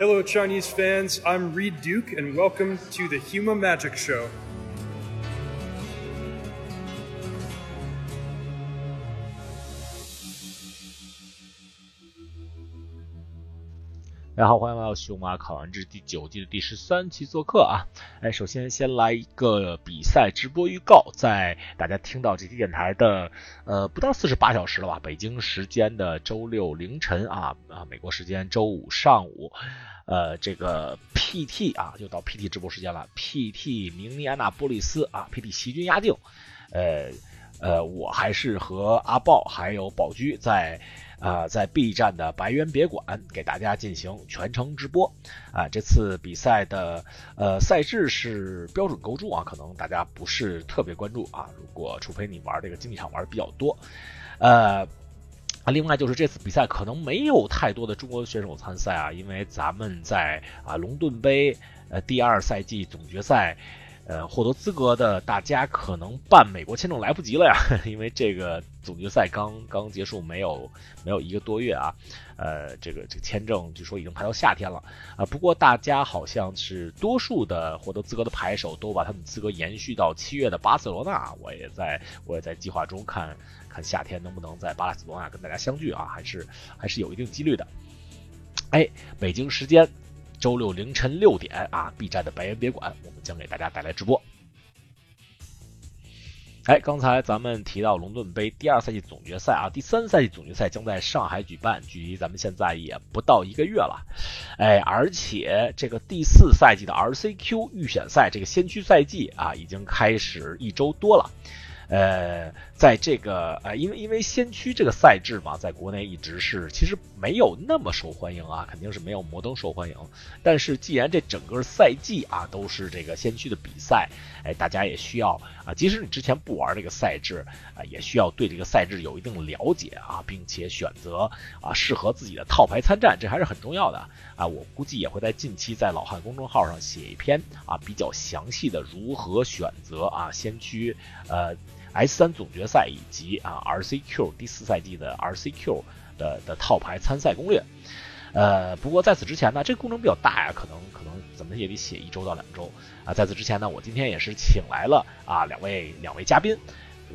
Hello, Chinese fans. I'm Reed Duke, and welcome to the Huma Magic Show. 大家好，欢迎来到《熊马考完制》第九季的第十三期做客啊！哎，首先先来一个比赛直播预告，在大家听到这期电台的呃不到四十八小时了吧，北京时间的周六凌晨啊啊，美国时间周五上午，呃，这个 PT 啊，又到 PT 直播时间了，PT 明尼安纳波利斯啊，PT 席军压境，呃呃，我还是和阿豹还有宝驹在。啊，在 B 站的白渊别馆给大家进行全程直播啊！这次比赛的呃赛制是标准构筑啊，可能大家不是特别关注啊。如果除非你玩这个竞技场玩的比较多，呃，另外就是这次比赛可能没有太多的中国选手参赛啊，因为咱们在啊龙盾杯呃第二赛季总决赛。呃，获得资格的大家可能办美国签证来不及了呀，因为这个总决赛刚刚结束，没有没有一个多月啊，呃，这个这个签证据说已经排到夏天了啊。不过大家好像是多数的获得资格的牌手都把他们资格延续到七月的巴塞罗那，我也在我也在计划中看看夏天能不能在巴塞罗那跟大家相聚啊，还是还是有一定几率的。哎，北京时间。周六凌晨六点啊，B 站的白岩别馆，我们将给大家带来直播。哎，刚才咱们提到龙盾杯第二赛季总决赛啊，第三赛季总决赛将在上海举办，距离咱们现在也不到一个月了。哎，而且这个第四赛季的 RCQ 预选赛这个先驱赛季啊，已经开始一周多了。呃，在这个呃，因为因为先驱这个赛制嘛，在国内一直是其实没有那么受欢迎啊，肯定是没有摩登受欢迎。但是既然这整个赛季啊都是这个先驱的比赛，哎，大家也需要啊，即使你之前不玩这个赛制啊，也需要对这个赛制有一定了解啊，并且选择啊适合自己的套牌参战，这还是很重要的啊。我估计也会在近期在老汉公众号上写一篇啊比较详细的如何选择啊先驱呃。S 三总决赛以及啊 RCQ 第四赛季的 RCQ 的的套牌参赛攻略，呃，不过在此之前呢，这个工程比较大呀，可能可能怎么也得写一周到两周啊。在此之前呢，我今天也是请来了啊两位两位嘉宾，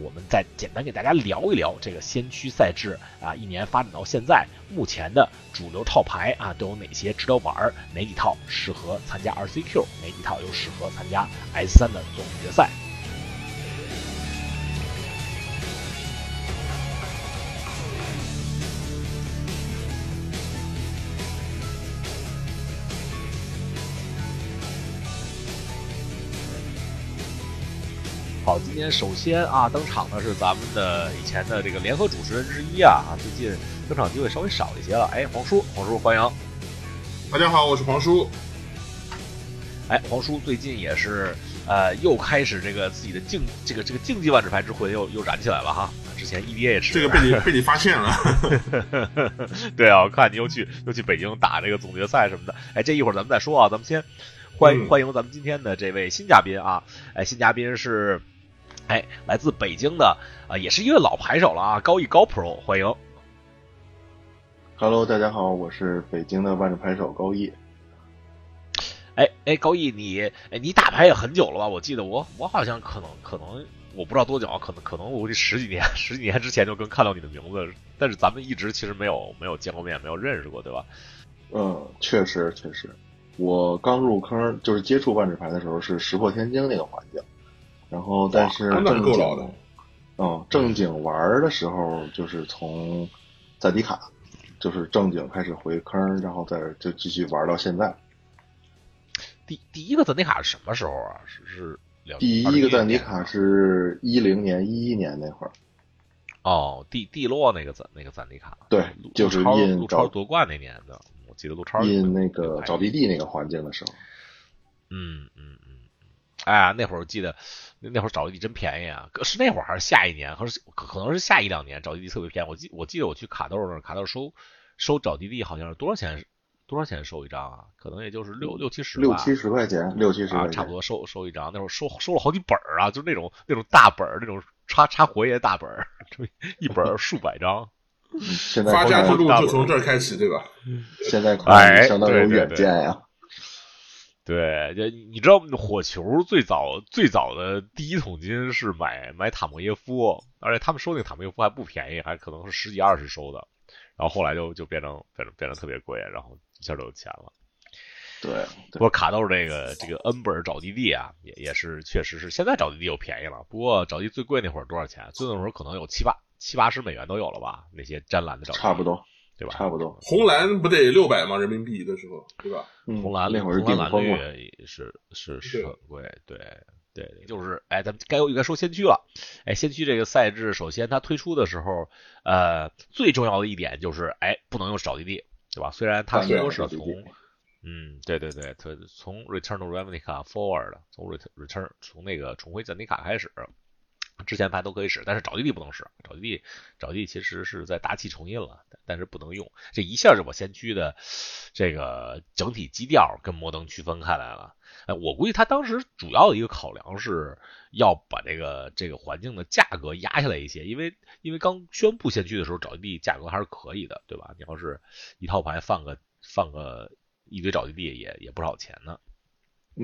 我们再简单给大家聊一聊这个先驱赛制啊，一年发展到现在，目前的主流套牌啊都有哪些值得玩？哪几套适合参加 RCQ？哪几套又适合参加 S 三的总决赛？好，今天首先啊登场的是咱们的以前的这个联合主持人之一啊，最近登场机会稍微少一些了。哎，黄叔，黄叔欢迎。大家好，我是黄叔。哎，黄叔最近也是呃又开始这个自己的竞这个这个竞技万智牌之魂又又燃起来了哈。之前 EDA 也是这个被你被你发现了。对啊，我看你又去又去北京打这个总决赛什么的。哎，这一会儿咱们再说啊，咱们先欢迎欢迎咱们今天的这位新嘉宾啊。哎，新嘉宾是。哎，来自北京的啊，也是一位老牌手了啊，高毅高 Pro，欢迎。Hello，大家好，我是北京的万智牌手高毅。哎哎，高毅，你哎你打牌也很久了吧？我记得我我好像可能可能我不知道多久，可能可能我这十几年 十几年之前就跟看到你的名字，但是咱们一直其实没有没有见过面，没有认识过，对吧？嗯，确实确实，我刚入坑就是接触万智牌的时候是石破天惊那个环境。然后，但是正经，嗯，正经玩的时候，就是从赞迪卡，就是正经开始回坑，然后再就继续玩到现在。第第一个赞迪卡是什么时候啊？是是第一个赞迪卡是一零年一一年那会儿。哦，地地洛那个赞那个赞迪卡，对，就是印陆超夺冠那年的，我记得陆超印那个找地地那个环境的时候。嗯嗯，哎呀，那会儿我记得。那那会儿找地地真便宜啊！是那会儿还是下一年？可是可能是下一两年找地地特别便宜。我记我记得我去卡豆那儿，卡豆收收找地地好像是多少钱？多少钱收一张啊？可能也就是六六七十六七十块钱，六七十啊，差不多收收一张。那会儿收收了好几本儿啊，就是那种那种大本儿，那种插插活页大本儿，一本数百张。现在发家之路就从这儿开始，对吧？现在看相当有远见呀。对，就你知道火球最早最早的第一桶金是买买塔莫耶夫，而且他们收那个塔莫耶夫还不便宜，还可能是十几二十收的。然后后来就就变成变成变得特别贵，然后一下就有钱了。对，不过卡豆这个这个 N 本找地地啊，也也是确实是现在找地地又便宜了。不过找地最贵那会儿多少钱？最那会儿可能有七八七八十美元都有了吧？那些湛蓝的找地，差不多。对吧？差不多，红蓝不得六百吗？人民币的时候，对吧？红蓝那会儿红蓝蓝绿是是是很贵，对对，就是哎，咱们该应该说先驱了。哎，先驱这个赛制，首先它推出的时候，呃，最重要的一点就是哎，不能用找地地，对吧？虽然它说是从，嗯，对对对，它从 Return to Ravnica Forward，从 Return 从那个重回赞尼卡开始。之前牌都可以使，但是找地地不能使。找地地，找地其实是在大气重印了，但是不能用。这一下就把先驱的这个整体基调跟摩登区分开来了。哎，我估计他当时主要的一个考量是要把这个这个环境的价格压下来一些，因为因为刚宣布先驱的时候，找地地价格还是可以的，对吧？你要是一套牌放个放个一堆找地地，也也不少钱呢。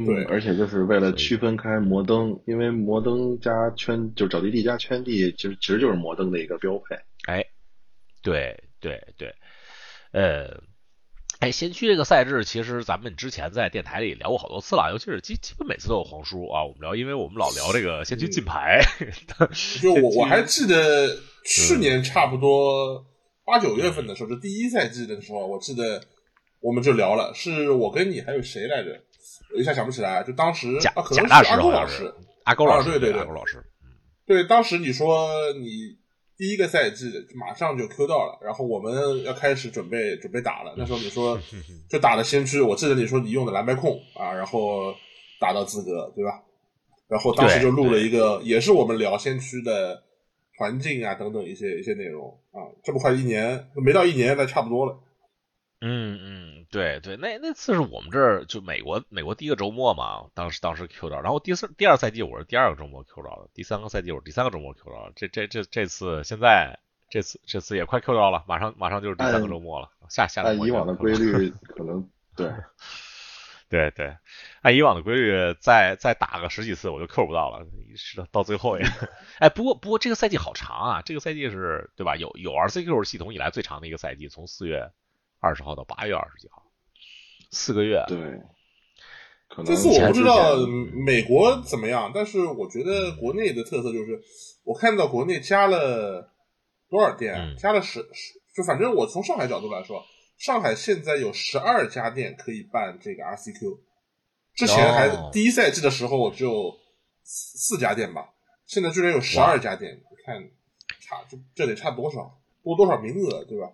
对，而且就是为了区分开摩登，因为摩登加圈就找地地加圈地，其实其实就是摩登的一个标配。哎，对对对，呃，哎，先驱这个赛制，其实咱们之前在电台里聊过好多次了，尤其是基基本每次都有黄叔啊，我们聊，因为我们老聊这个先驱进牌。就我我还记得去年差不多八九月份的时候，就第一赛季的时候，我记得我们就聊了，是我跟你还有谁来着？一下想不起来，就当时啊，可能是阿勾老师，阿勾老师，对对对，阿勾老师，对，当时你说你第一个赛季马上就 Q 到了，然后我们要开始准备准备打了，那时候你说 就打了先驱，我记得你说你用的蓝白控啊，然后打到资格，对吧？然后当时就录了一个，也是我们聊先驱的环境啊等等一些一些内容啊，这么快一年没到一年，那差不多了。嗯嗯，对对，那那次是我们这儿就美国美国第一个周末嘛，当时当时 Q 到，然后第四第二赛季我是第二个周末 Q 到的，第三个赛季我是第三个周末 Q 到，这这这这次现在这次这次也快 Q 到了，马上马上就是第三个周末了，下下按以往的规律 可能对对对，按以往的规律再再打个十几次我就 Q 不到了，是到最后也，哎不过不过这个赛季好长啊，这个赛季是对吧？有有 RCQ 系统以来最长的一个赛季，从四月。二十号到八月二十几号，四个月。对，这次我不知道美国怎么样，但是我觉得国内的特色就是，我看到国内加了多少店，加了十十，就反正我从上海角度来说，上海现在有十二家店可以办这个 RCQ，之前还第一赛季的时候只有四家店吧，现在居然有十二家店，你看差这这得差多少，多多少名额，对吧？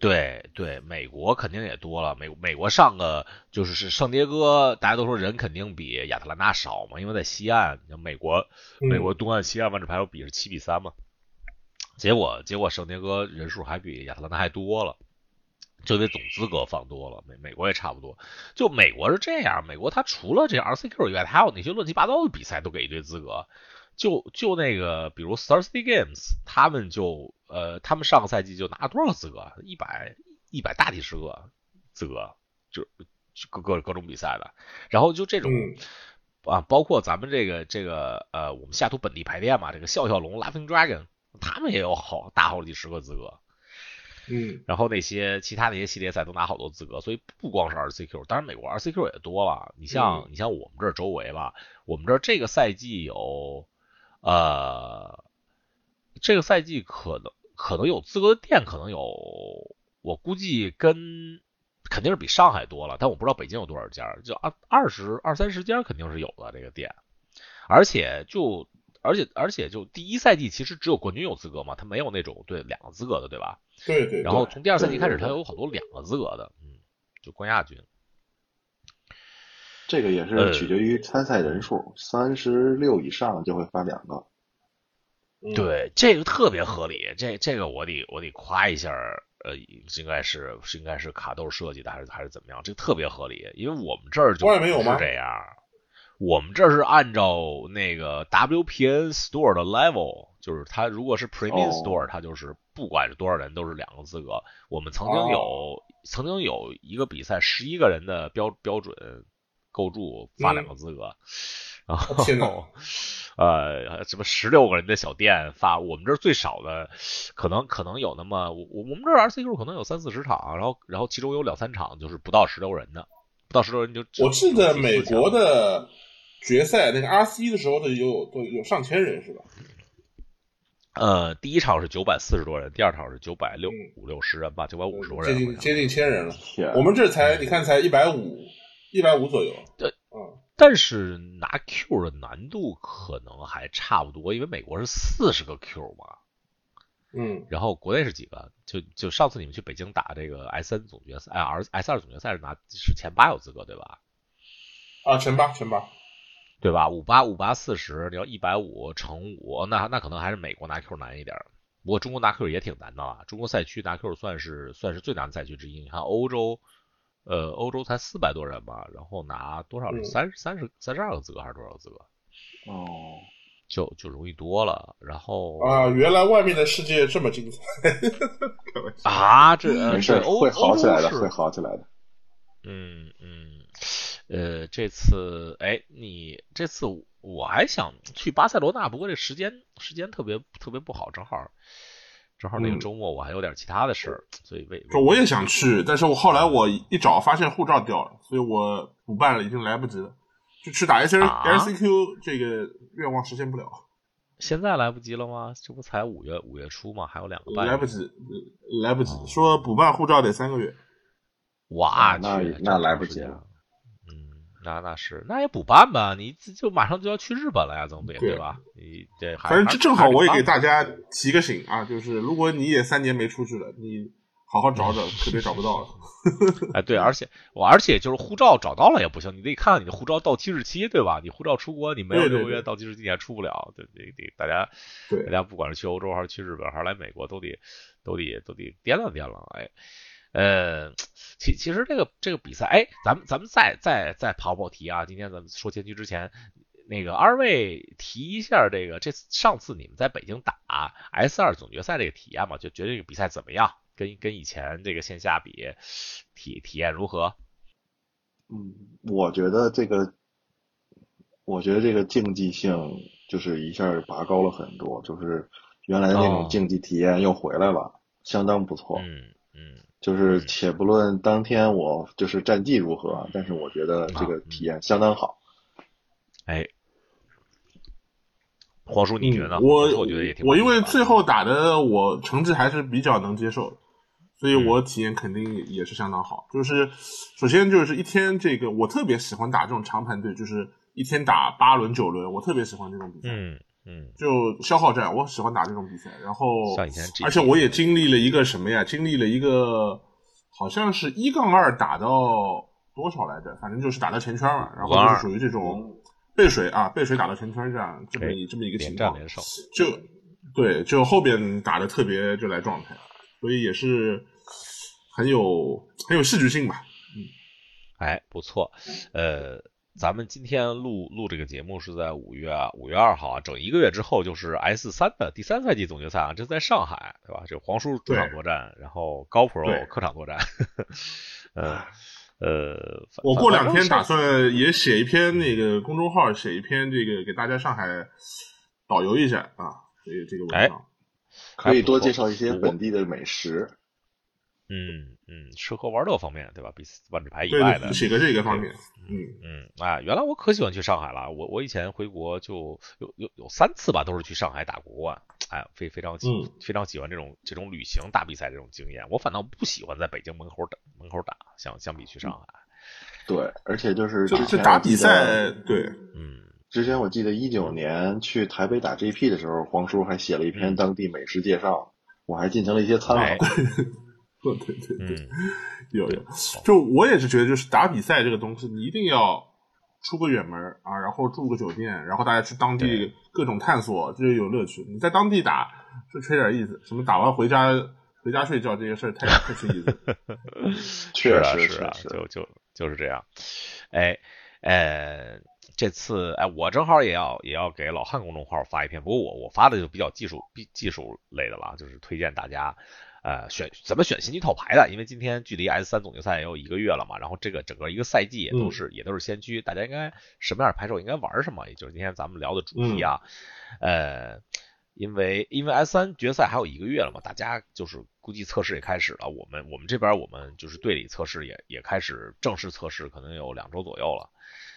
对对，美国肯定也多了。美美国上个就是是圣迭戈，大家都说人肯定比亚特兰大少嘛，因为在西岸，像美国美国东岸西岸万智牌有比是七比三嘛。结果结果圣迭戈人数还比亚特兰大还多了，就得总资格放多了。美美国也差不多，就美国是这样，美国它除了这 RCQ 以外，还有那些乱七八糟的比赛都给一堆资格。就就那个，比如 Thursday Games，他们就呃，他们上个赛季就拿了多少资格？一百一百大几十个资格，就各各各种比赛的。然后就这种啊，包括咱们这个这个呃，我们下图本地排练嘛，这个笑笑龙 Laughing Dragon，他们也有好大好几十个资格。嗯，然后那些其他那些系列赛都拿好多资格，所以不光是 RCQ，当然美国 RCQ 也多了。你像你像我们这儿周围吧，我们这儿这个赛季有。呃，这个赛季可能可能有资格的店可能有，我估计跟肯定是比上海多了，但我不知道北京有多少家，就二二十二三十家肯定是有的这个店，而且就而且而且就第一赛季其实只有冠军有资格嘛，他没有那种对两个资格的对吧？对对。然后从第二赛季开始，他有好多两个资格的，嗯，就冠亚军。这个也是取决于参赛人数，三十六以上就会发两个。对，这个特别合理，这这个我得我得夸一下，呃，应该是是应该是卡豆设计的，还是还是怎么样？这个特别合理，因为我们这儿就不是这样，我们这是按照那个 WPN Store 的 level，就是它如果是 Premium Store，它就是不管是多少人都是两个资格。我们曾经有曾经有一个比赛，十一个人的标标准构筑发两个资格，然后呃什么十六个人的小店发，我们这儿最少的可能可能有那么我我们这儿 RCQ 可能有三四十场，然后然后其中有两三场就是不到十六人的，不到十六人就我记得美国的决赛那个 RC 的时候的有都有上千人是吧？呃，第一场是九百四十多人，第二场是九百六五六十人吧，九百五十多人，接近接近千人了。我们这才你看才一百五，一百五左右。对，嗯，但是拿 Q 的难度可能还差不多，因为美国是四十个 Q 嘛。嗯，然后国内是几个？就就上次你们去北京打这个 S N 总决赛，哎，S S 二总决赛是拿是前八有资格对吧？啊，前八，前八。对吧？五八五八四十，你要一百五乘五，那那可能还是美国拿 Q 难一点。不过中国拿 Q 也挺难的啊，中国赛区拿 Q 算是算是最难的赛区之一。你看欧洲，呃，欧洲才四百多人吧，然后拿多少？三三十三十二个资格还是多少个资格？哦，就就容易多了。然后啊，原来外面的世界这么精彩啊！这没事，会好起来的，会好起来的。嗯嗯。呃，这次哎，你这次我还想去巴塞罗那，不过这时间时间特别特别不好，正好正好那个周末我还有点其他的事儿，所以为我也想去，但是我后来我一找发现护照掉了，所以我补办了已经来不及了，就去打 S L C Q 这个愿望实现不了。现在来不及了吗？这不才五月五月初吗？还有两个半。来不及，来不及，说补办护照得三个月。哇，那那来不及了。那那是，那也补办吧，你就马上就要去日本了呀，总得对吧？你这反正这正好，我也给大家提个醒啊，就是如果你也三年没出去了，你好好找找，可别找不到了。哎，对，而且我而且就是护照找到了也不行，你得看看你的护照到期日期，对吧？你护照出国你没有六个月到期日期你还出不了，对对对大家，大家不管是去欧洲还是去日本还是来美国，都得都得都得掂量掂量，哎。呃，其其实这个这个比赛，哎，咱们咱们再再再跑跑题啊！今天咱们说前局之前，那个二位提一下这个，这上次你们在北京打 S 二总决赛这个体验嘛，就觉得这个比赛怎么样？跟跟以前这个线下比，体体验如何？嗯，我觉得这个，我觉得这个竞技性就是一下拔高了很多，就是原来那种竞技体验又回来了，相当不错。嗯嗯。就是且不论当天我就是战绩如何，但是我觉得这个体验相当好。哎，黄叔，你觉得？我我觉得也挺。我因为最后打的我成绩还是比较能接受，所以我体验肯定也是相当好。就是首先就是一天这个，我特别喜欢打这种长盘队，就是一天打八轮九轮，我特别喜欢这种比赛。嗯。嗯，就消耗战，我喜欢打这种比赛。然后，像以前，而且我也经历了一个什么呀？经历了一个，好像是一杠二打到多少来着？反正就是打到前圈嘛。然后就是属于这种背水啊，背水打到前圈这样这么这么一个情况。就对，就后边打的特别就来状态，所以也是很有很有戏剧性吧。嗯，哎，不错，呃。咱们今天录录这个节目是在五月五月二号啊，整一个月之后就是 S 三的第三赛季总决赛啊，这在上海，对吧？这黄叔主场作战，然后高 Pro 客场作战。呃 呃，我过两天打算也写一篇那个公众号，写一篇这个给大家上海导游一下啊，这个这个文章，可以多介绍一些本地的美食。嗯嗯，吃喝玩乐方面，对吧？比万智牌以外的，写个这个方面。嗯嗯，啊，原来我可喜欢去上海了。我我以前回国就有有有三次吧，都是去上海打国冠。哎，非非常喜非常喜欢这种这种旅行大比赛这种经验。我反倒不喜欢在北京门口打门口打，相相比去上海。对，而且就是就是打比赛，对，嗯，之前我记得一九年去台北打 GP 的时候，黄叔还写了一篇当地美食介绍，我还进行了一些参考。对 对对，有有，就我也是觉得，就是打比赛这个东西，你一定要出个远门啊，然后住个酒店，然后大家去当地各种探索，这就有乐趣。你在当地打就缺点意思，什么打完回家回家睡觉这些事儿太太缺意思。确实是啊，就就就是这样。哎，呃。这次哎，我正好也要也要给老汉公众号发一篇，不过我我发的就比较技术技技术类的了，就是推荐大家呃选怎么选新区套牌的，因为今天距离 S 三总决赛也有一个月了嘛，然后这个整个一个赛季也都是也都是先驱，大家应该什么样的牌手应该玩什么，也就是今天咱们聊的主题啊，呃。因为因为 S 三决赛还有一个月了嘛，大家就是估计测试也开始了。我们我们这边我们就是队里测试也也开始正式测试，可能有两周左右了。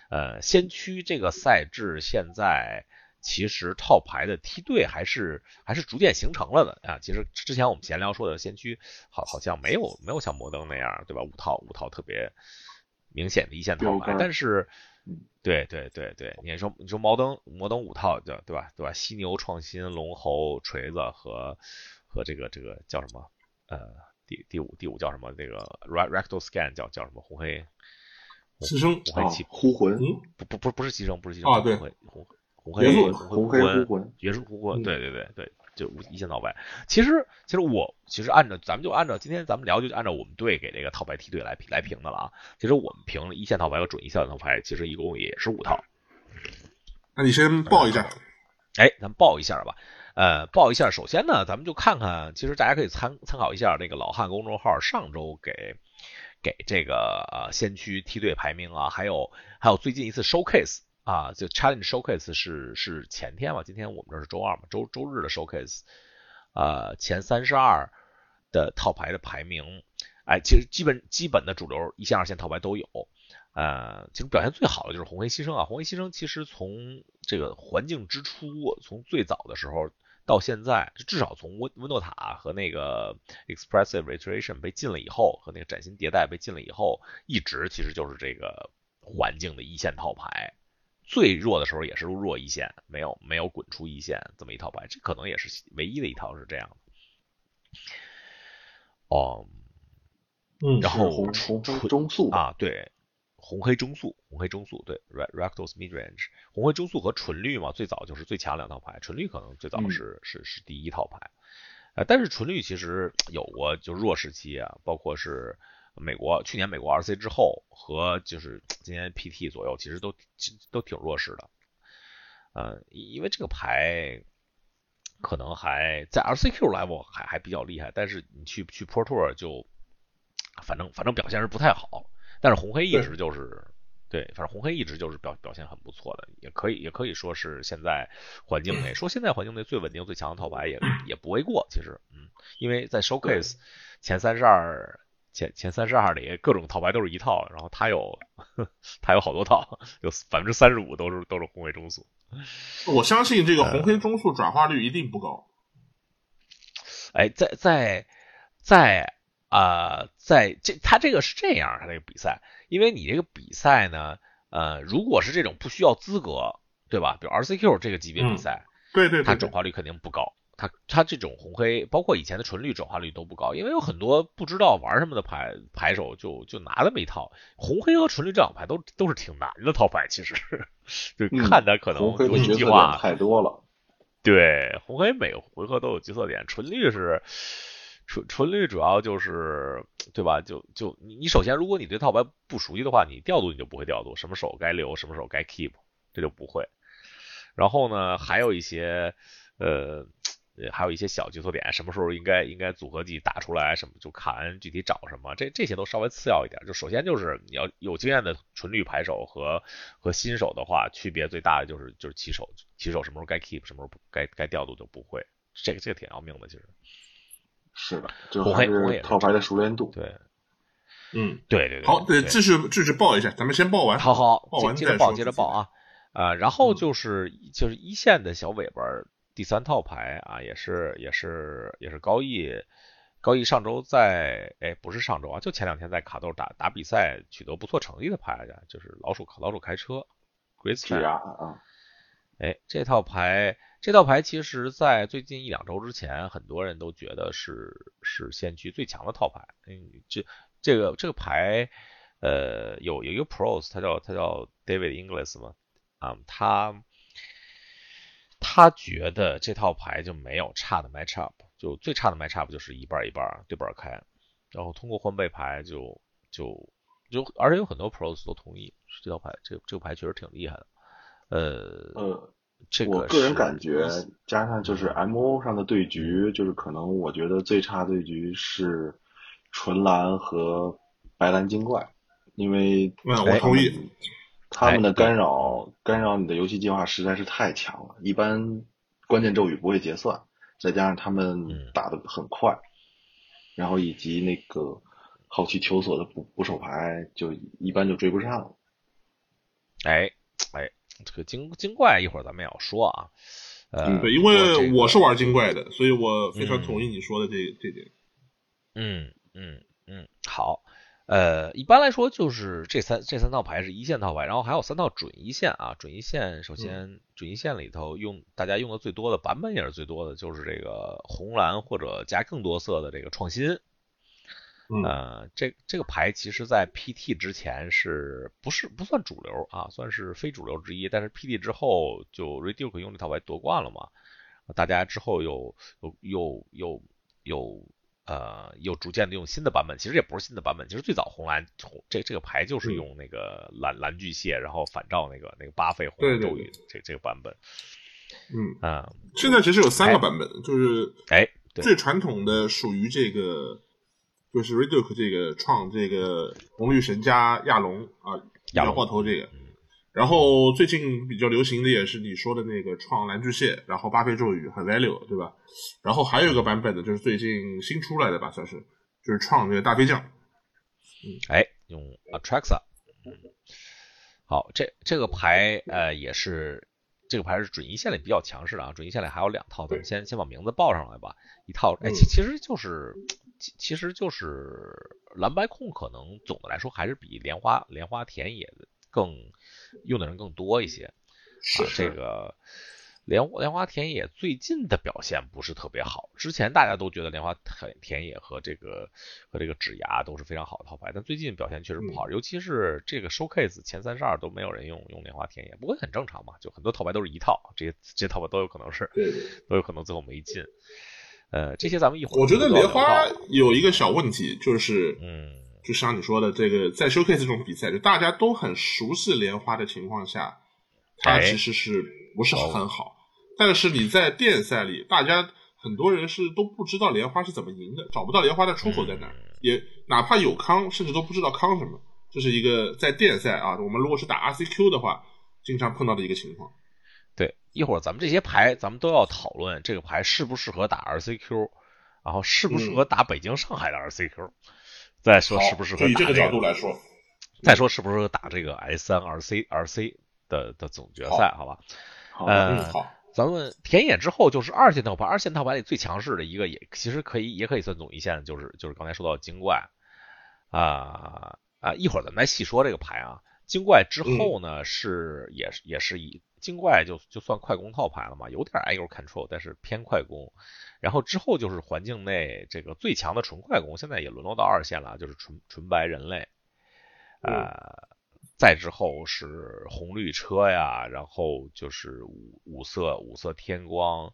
呃，先驱这个赛制现在其实套牌的梯队还是还是逐渐形成了的啊。其实之前我们闲聊说的先驱好好像没有没有像摩登那样对吧？五套五套特别明显的一线套牌，但是。对对对对，你说你说摩登摩登五套叫对吧对吧？犀牛创新、龙猴、锤子和和这个这个叫什么？呃，第第五第五叫什么？那个 rectal scan 叫叫什么？红黑牺牲红黑气呼魂？不不不不是牺牲不是牺牲啊对红黑红红黑红黑呼魂绝世呼魂对对对对。就一线套牌，其实其实我其实按照咱们就按照今天咱们聊就按照我们队给这个套牌梯队来来评的了啊。其实我们评了一线套牌和准一线套牌，其实一共也是五套。那你先报一下，哎，咱们报一下吧。呃，报一下，首先呢，咱们就看看，其实大家可以参参考一下那个老汉公众号上周给给这个呃先驱梯队排名啊，还有还有最近一次 showcase。啊，就 Challenge Showcase 是是前天嘛？今天我们这是周二嘛？周周日的 Showcase，呃，前三十二的套牌的排名，哎，其实基本基本的主流一线二线套牌都有，呃，其实表现最好的就是红黑牺牲啊。红黑牺牲其实从这个环境之初，从最早的时候到现在，至少从温温诺塔和那个 Expressive Iteration 被禁了以后，和那个崭新迭代被禁了以后，一直其实就是这个环境的一线套牌。最弱的时候也是弱一线，没有没有滚出一线这么一套牌，这可能也是唯一的一套是这样的。哦，嗯，然后红红中速啊，对，红黑中速，红黑中速，对，Rectos Midrange，红黑中速和纯绿嘛，最早就是最强两套牌，纯绿可能最早是是是第一套牌，呃，但是纯绿其实有过就弱时期啊，包括是。美国去年美国 RC 之后和就是今年 PT 左右，其实都都挺弱势的，嗯，因为这个牌可能还在 RCQ level 还还比较厉害，但是你去去 Pro Tour 就反正反正表现是不太好，但是红黑一直就是对，反正红黑一直就是表表现很不错的，也可以也可以说是现在环境内说现在环境内最稳定最强的套牌也也不为过，其实嗯，因为在 Showcase 前三十二。前前三十二里各种套牌都是一套，然后他有他有好多套，有百分之三十五都是都是红黑中速。我相信这个红黑中速转化率一定不高。哎，在在在啊，在这他这个是这样，他这个比赛，因为你这个比赛呢，呃，如果是这种不需要资格，对吧？比如 RCQ 这个级别比赛，对对，它转化率肯定不高。它它这种红黑，包括以前的纯绿转化率都不高，因为有很多不知道玩什么的牌牌手就就拿那么一套红黑和纯绿这两牌都都是挺难的套牌，其实 就看的可能游戏计划太多了。对，红黑每个回合都有角色点，纯绿是纯纯绿主要就是对吧？就就你你首先如果你对套牌不熟悉的话，你调度你就不会调度，什么手该留，什么手该 keep，这就不会。然后呢，还有一些呃。呃，还有一些小角色点，什么时候应该应该组合技打出来，什么就看具体找什么，这这些都稍微次要一点。就首先就是你要有经验的纯绿牌手和和新手的话，区别最大的就是就是起手，起手什么时候该 keep，什么时候该该调度就不会，这个这个挺要命的，其实。是的，就还是套牌的熟练度。对，嗯，对对对。好，对，继续继续报一下，咱们先报完。好好，报完接着报，接着报啊啊，然后就是就是一线的小尾巴。第三套牌啊，也是也是也是高毅，高毅上周在哎不是上周啊，就前两天在卡豆打打比赛取得不错成绩的牌啊，就是老鼠老鼠开车，Grace 啊，哎这套牌这套牌其实在最近一两周之前，很多人都觉得是是先驱最强的套牌，嗯这这个这个牌呃有有一个 pros，他叫他叫 David Inglis 嘛，啊他。他觉得这套牌就没有差的 match up，就最差的 match up 就是一半一半对半开，然后通过换背牌就就就，而且有很多 pros 都同意这套牌，这这个牌确实挺厉害的。呃呃，这个我个人感觉，加上就是 M O 上的对局，就是可能我觉得最差对局是纯蓝和白蓝精怪，因为嗯我同意，他们的干扰干扰你的游戏计划实在是太强了，一般关键咒语不会结算，再加上他们打的很快，然后以及那个好奇求索的补补手牌，就一般就追不上了。哎哎。这个精精怪一会儿咱们也要说啊，呃，对，因为我是玩精怪的，所以我非常同意你说的这这点。嗯嗯嗯，好，呃，一般来说就是这三这三套牌是一线套牌，然后还有三套准一线啊。准一线首先准一线里头用大家用的最多的版本也是最多的，就是这个红蓝或者加更多色的这个创新。呃，这这个牌其实，在 PT 之前是不是不算主流啊？算是非主流之一。但是 PT 之后，就 Reduke 用这套牌夺冠了嘛？大家之后又又又又又呃又逐渐的用新的版本，其实也不是新的版本，其实最早红蓝红这这个牌就是用那个蓝蓝巨蟹，然后反照那个那个八费红咒语这这个版本。嗯啊，现在其实有三个版本，就是哎最传统的属于这个。就是 Reduke 这个创这个红绿神加亚龙啊，亚龙爆头这个，然后最近比较流行的也是你说的那个创蓝巨蟹，然后巴菲咒语和 Value 对吧？然后还有一个版本的，就是最近新出来的吧，算是就是创那个大飞将。嗯，哎，用 Atraxa。好，这这个牌呃也是这个牌是准一线里比较强势的啊，准一线里还有两套，咱们先先把名字报上来吧。一套哎，其其实就是。其其实就是蓝白控，可能总的来说还是比莲花莲花田野更用的人更多一些。是这个莲莲花田野最近的表现不是特别好。之前大家都觉得莲花田田野和这个和这个指牙都是非常好的套牌，但最近表现确实不好。尤其是这个 showcase 前三十二都没有人用用莲花田野，不过很正常嘛，就很多套牌都是一套，这些这些套牌都有可能是都有可能最后没进。呃，这些咱们一会儿。我觉得莲花有一个小问题，就是，嗯，就像你说的，这个在 showcase 这种比赛，就大家都很熟悉莲花的情况下，它其实是不是很好？但是你在电赛里，大家很多人是都不知道莲花是怎么赢的，找不到莲花的出口在哪，也哪怕有康，甚至都不知道康什么。这是一个在电赛啊，我们如果是打 RCQ 的话，经常碰到的一个情况。对一会儿咱们这些牌，咱们都要讨论这个牌适不适合打 RCQ，然后适不适合打北京、上海的 RCQ，再说适不适合以这个角度来说，再说适不适合打这个 S 三 RC RC 的的总决赛，好吧？呃，好，咱们田野之后就是二线套牌，二线套牌里最强势的一个也其实可以也可以算总一线，就是就是刚才说到精怪啊啊，一会儿咱们再细说这个牌啊。精怪之后呢是也是也是以。精怪就就算快攻套牌了嘛，有点 a g r control，但是偏快攻。然后之后就是环境内这个最强的纯快攻，现在也沦落到二线了，就是纯纯白人类。呃，再之后是红绿车呀，然后就是五五色五色天光，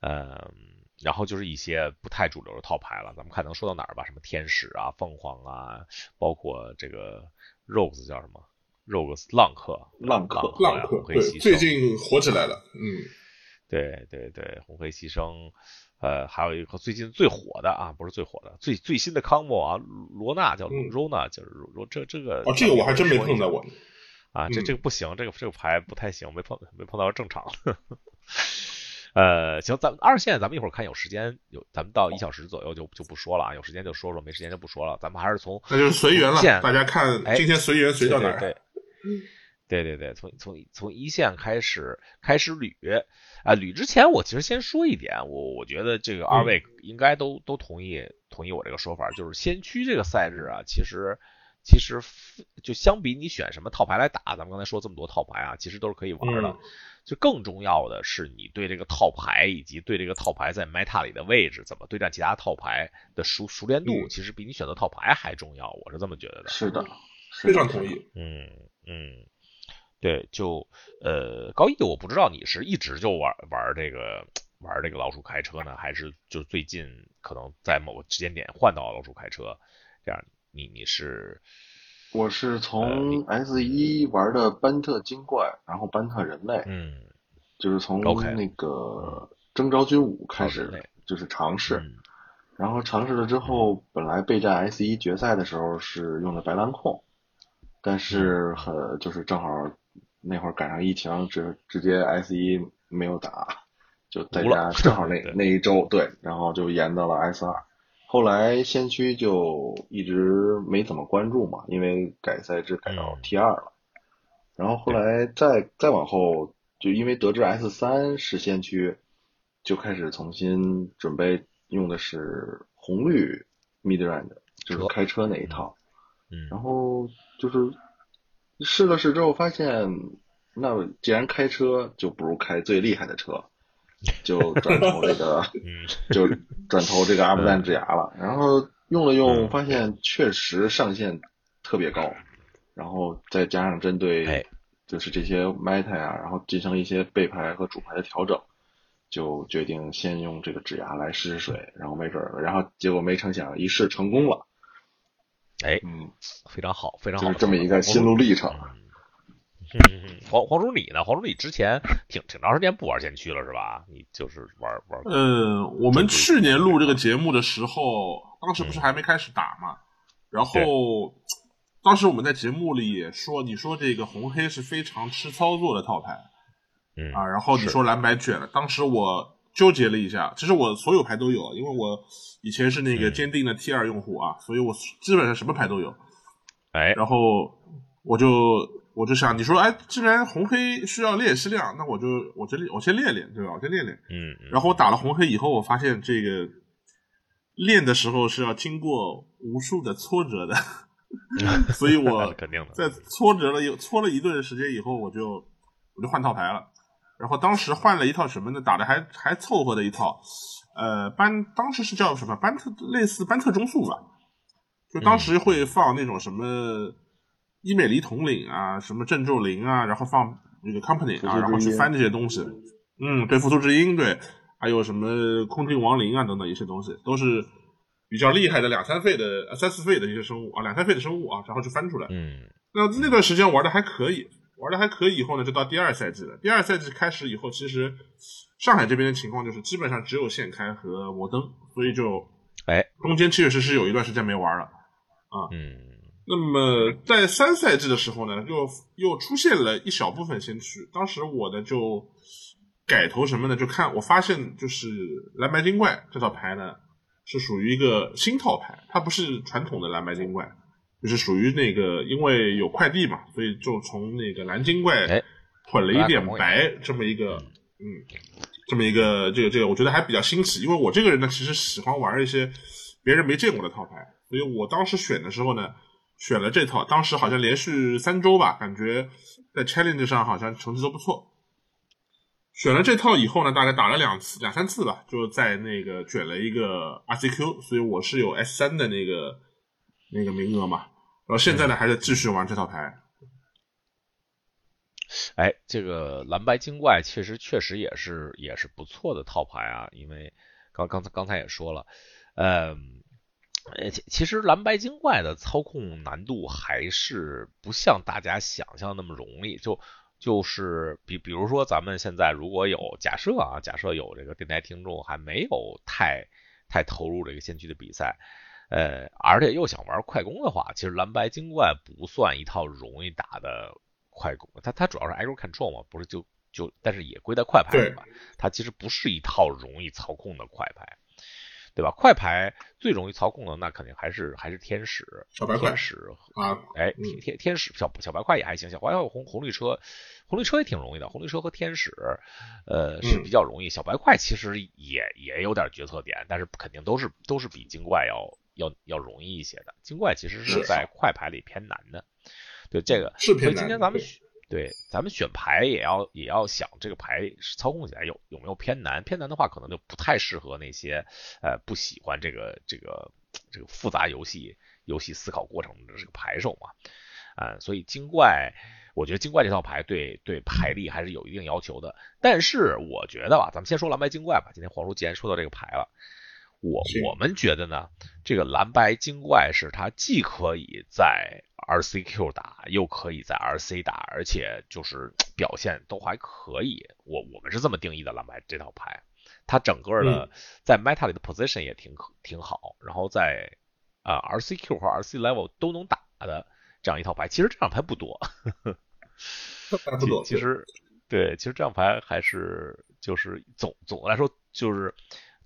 嗯，然后就是一些不太主流的套牌了。咱们看能说到哪儿吧？什么天使啊、凤凰啊，包括这个 rose 叫什么？Rose 浪客，浪客，浪客，对，最近火起来了，嗯，对对对，红黑牺牲，呃，还有一个最近最火的啊，不是最火的，最最新的 combo 啊，罗娜叫 Rona，就是罗这这个，哦，这个我还真没碰到过，啊，这这个不行，这个这个牌不太行，没碰没碰到正常，呃，行，咱们二线咱们一会儿看有时间有，咱们到一小时左右就就不说了啊，有时间就说说，没时间就不说了，咱们还是从那就是随缘了，大家看今天随缘随到哪儿。对对对，从从从一线开始开始捋啊，捋之前我其实先说一点，我我觉得这个二位应该都都同意同意我这个说法，就是先驱这个赛制啊，其实其实就相比你选什么套牌来打，咱们刚才说这么多套牌啊，其实都是可以玩的。就更重要的是你对这个套牌以及对这个套牌在 meta 里的位置，怎么对战其他套牌的熟熟练度，其实比你选择套牌还重要，我是这么觉得的。是的，非常同意。嗯嗯。对，就呃，高一，我不知道你是一直就玩玩这个玩这个老鼠开车呢，还是就最近可能在某个时间点换到老鼠开车，这样你你是我是从 S 一玩的班特精怪，然后班特人类，嗯，就是从那。个征召军五开始，就是尝试，然后尝试了之后，本来备战 S 一决赛的时候是用的白蓝控，但是很就是正好那会儿赶上疫情，直直接 S 一没有打，就在家正好那 那一周对，然后就延到了 S 二。后来先驱就一直没怎么关注嘛，因为改赛制改到 T 二了。然后后来再再往后，就因为得知 S 三是先驱，就开始重新准备用的是红绿 Mid Range，就是开车那一套。嗯。然后就是试了试之后发现，那既然开车，就不如开最厉害的车。就转投这个，就转投这个阿布丹之牙了。然后用了用，发现确实上限特别高。然后再加上针对就是这些 meta 呀，然后进行一些背牌和主牌的调整，就决定先用这个指牙来试试水，然后没准儿，然后结果没成想一试成功了。哎，嗯，非常好，非常好，就是这么一个心路历程。嗯，黄黄叔你呢？黄叔你之前挺挺长时间不玩先驱了是吧？你就是玩玩。嗯，我们去年录这个节目的时候，当时不是还没开始打嘛？然后当时我们在节目里也说，你说这个红黑是非常吃操作的套牌，嗯啊，然后你说蓝白卷了。当时我纠结了一下，其实我所有牌都有，因为我以前是那个坚定的 T 二用户啊，所以我基本上什么牌都有。哎，然后我就。我就想，你说，哎，既然红黑需要练习量，那我就，我就练，我先练练，对吧？我先练练。嗯。然后我打了红黑以后，我发现这个练的时候是要经过无数的挫折的，所以我肯定的，在挫折了有搓了一段时间以后，我就我就换套牌了。然后当时换了一套什么呢？打的还还凑合的一套，呃，班当时是叫什么班特，类似班特中速吧，就当时会放那种什么。伊美离统领啊，什么郑咒灵啊，然后放那个 company 啊，然后去翻这些东西。嗯，对，复苏之音，对，还有什么空军亡灵啊等等一些东西，都是比较厉害的两三费的、三四费的一些生物啊，两三费的生物啊，然后就翻出来。嗯，那那段时间玩的还可以，玩的还可以，以后呢就到第二赛季了。第二赛季开始以后，其实上海这边的情况就是基本上只有现开和摩登，所以就哎，中间确实是有一段时间没玩了啊。嗯。那么在三赛季的时候呢，又又出现了一小部分先驱。当时我呢就改投什么呢？就看我发现就是蓝白精怪这套牌呢是属于一个新套牌，它不是传统的蓝白精怪，就是属于那个因为有快递嘛，所以就从那个蓝精怪混了一点白这么一个嗯这么一个这个这个，我觉得还比较新奇。因为我这个人呢其实喜欢玩一些别人没见过的套牌，所以我当时选的时候呢。选了这套，当时好像连续三周吧，感觉在 challenge 上好像成绩都不错。选了这套以后呢，大概打了两次、两三次吧，就在那个卷了一个 RCQ，所以我是有 S 三的那个那个名额嘛。然后现在呢，还在继续玩这套牌。哎，这个蓝白精怪确实确实也是也是不错的套牌啊，因为刚刚才刚才也说了，嗯。呃，其其实蓝白精怪的操控难度还是不像大家想象那么容易。就就是比比如说，咱们现在如果有假设啊，假设有这个电台听众还没有太太投入这个先驱的比赛，呃，而且又想玩快攻的话，其实蓝白精怪不算一套容易打的快攻。它它主要是 aggro control 嘛，不是就就，但是也归在快牌里嘛。它其实不是一套容易操控的快牌。对吧？快牌最容易操控的那肯定还是还是天使，小白快天使啊，哎，天天天使小小白快也还行，小白快红红绿车，红绿车也挺容易的，红绿车和天使，呃是比较容易，小白快其实也也有点决策点，但是肯定都是都是比精怪要要要容易一些的，精怪其实是在快牌里偏难的，对这个，所以今天咱们。对，咱们选牌也要也要想这个牌操控起来有有没有偏难，偏难的话可能就不太适合那些呃不喜欢这个这个这个复杂游戏游戏思考过程的这个牌手嘛，啊，所以精怪，我觉得精怪这套牌对对牌力还是有一定要求的，但是我觉得吧，咱们先说蓝白精怪吧，今天黄叔既然说到这个牌了，我我们觉得呢，这个蓝白精怪是它既可以在 RCQ 打，又可以在 RC 打，而且就是表现都还可以。我我们是这么定义的蓝白这套牌，它整个的在 Meta 里的 position 也挺挺好，然后在啊 RCQ 和 RC level 都能打的这样一套牌。其实这样牌不多，不多。其实对，其实这样牌还是就是总总的来说就是。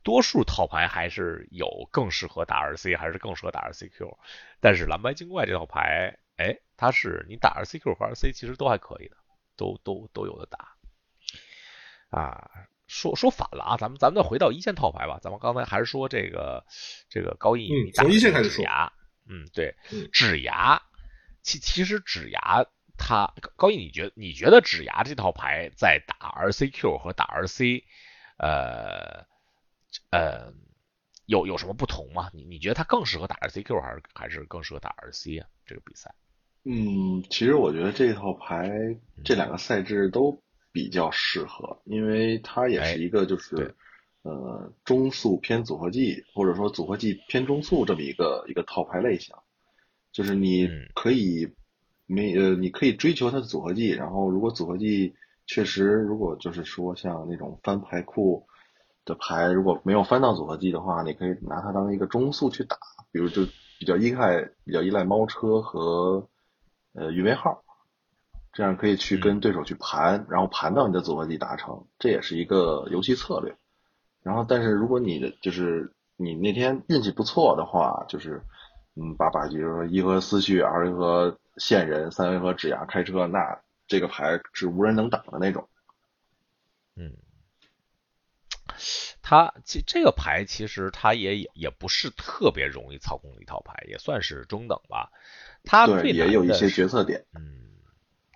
多数套牌还是有更适合打 RC，还是更适合打 RCQ。但是蓝白精怪这套牌，哎，它是你打 RCQ 和 RC 其实都还可以的，都都都有的打。啊，说说反了啊，咱们咱们再回到一线套牌吧。咱们刚才还是说这个这个高一，从一线开始说。嗯，对，指牙，其其实指牙它高一，你觉你觉得指牙这套牌在打 RCQ 和打 RC，呃？呃，有有什么不同吗？你你觉得他更适合打 RCQ 还是还是更适合打 RC 啊？这个比赛？嗯，其实我觉得这套牌这两个赛制都比较适合，因为它也是一个就是呃中速偏组合技，或者说组合技偏中速这么一个一个套牌类型，就是你可以没呃你可以追求它的组合技，然后如果组合技确实如果就是说像那种翻牌库。的牌如果没有翻到组合技的话，你可以拿它当一个中速去打，比如就比较依赖比较依赖猫车和呃鱼尾号，这样可以去跟对手去盘，然后盘到你的组合技达成，这也是一个游戏策略。然后，但是如果你的就是你那天运气不错的话，就是嗯把把比如说一回合思绪，二回合线人，三回合指牙开车，那这个牌是无人能挡的那种。嗯。它其这个牌其实它也也也不是特别容易操控的一套牌，也算是中等吧。它对也有一些决策点。嗯，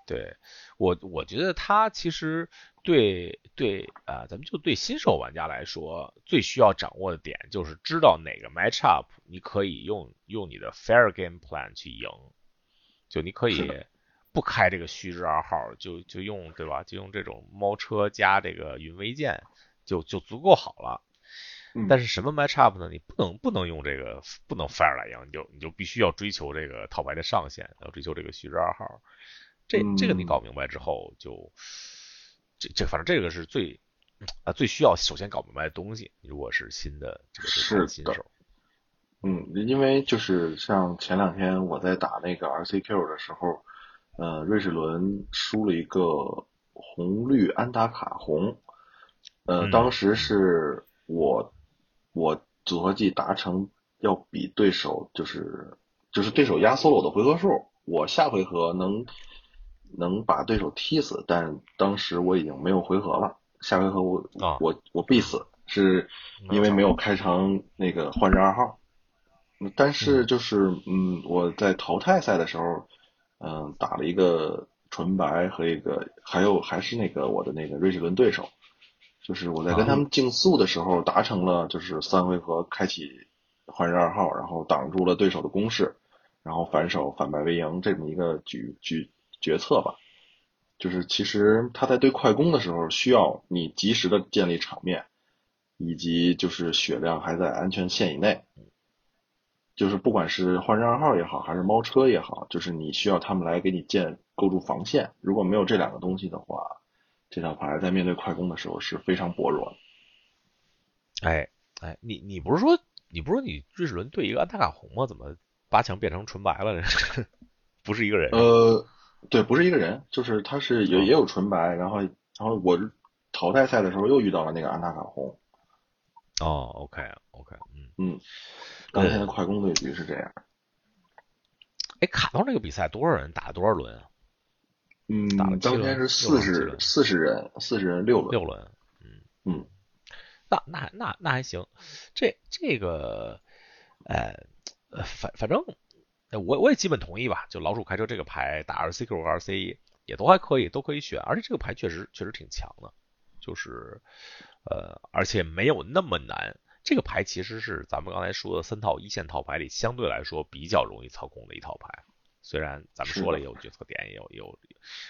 对我我觉得它其实对对啊，咱们就对新手玩家来说，最需要掌握的点就是知道哪个 match up 你可以用用你的 fair game plan 去赢，就你可以不开这个虚之二号，就就用对吧？就用这种猫车加这个云微剑。就就足够好了，但是什么 match up 呢？你不能不能用这个不能 fire 来赢，你就你就必须要追求这个套牌的上限，要追求这个虚之二号。这这个你搞明白之后，就这这反正这个是最啊最需要首先搞明白的东西。如果是新的这个新手，嗯，因为就是像前两天我在打那个 RCQ 的时候，呃，瑞士轮输了一个红绿安达卡红。呃，当时是我我组合技达成要比对手就是就是对手压缩了我的回合数，我下回合能能把对手踢死，但当时我已经没有回合了，下回合我我我必死，是因为没有开成那个换人二号。但是就是嗯，我在淘汰赛的时候，嗯，打了一个纯白和一个还有还是那个我的那个瑞士轮对手。就是我在跟他们竞速的时候，达成了就是三回合开启换人二号，然后挡住了对手的攻势，然后反手反败为赢这么一个举举决策吧。就是其实他在对快攻的时候，需要你及时的建立场面，以及就是血量还在安全线以内。就是不管是换人二号也好，还是猫车也好，就是你需要他们来给你建构筑防线。如果没有这两个东西的话，这套牌在面对快攻的时候是非常薄弱的。哎哎，你你不是说你不是说你瑞士轮对一个安塔卡红吗？怎么八强变成纯白了？不是一个人？呃，对，不是一个人，就是他是也也有纯白，然后然后我淘汰赛的时候又遇到了那个安塔卡红。哦，OK OK，嗯嗯，当天的快攻对局是这样。哎，卡通这个比赛多少人打了多少轮啊？嗯，当天是四十四十人，四十人六轮，六轮，嗯嗯，那那那那还行，这这个，呃，反反正我我也基本同意吧，就老鼠开车这个牌打 RCQ 和 RC 也都还可以，都可以选，而且这个牌确实确实挺强的，就是呃，而且没有那么难，这个牌其实是咱们刚才说的三套一线套牌里相对来说比较容易操控的一套牌。虽然咱们说了有决策点，也有有，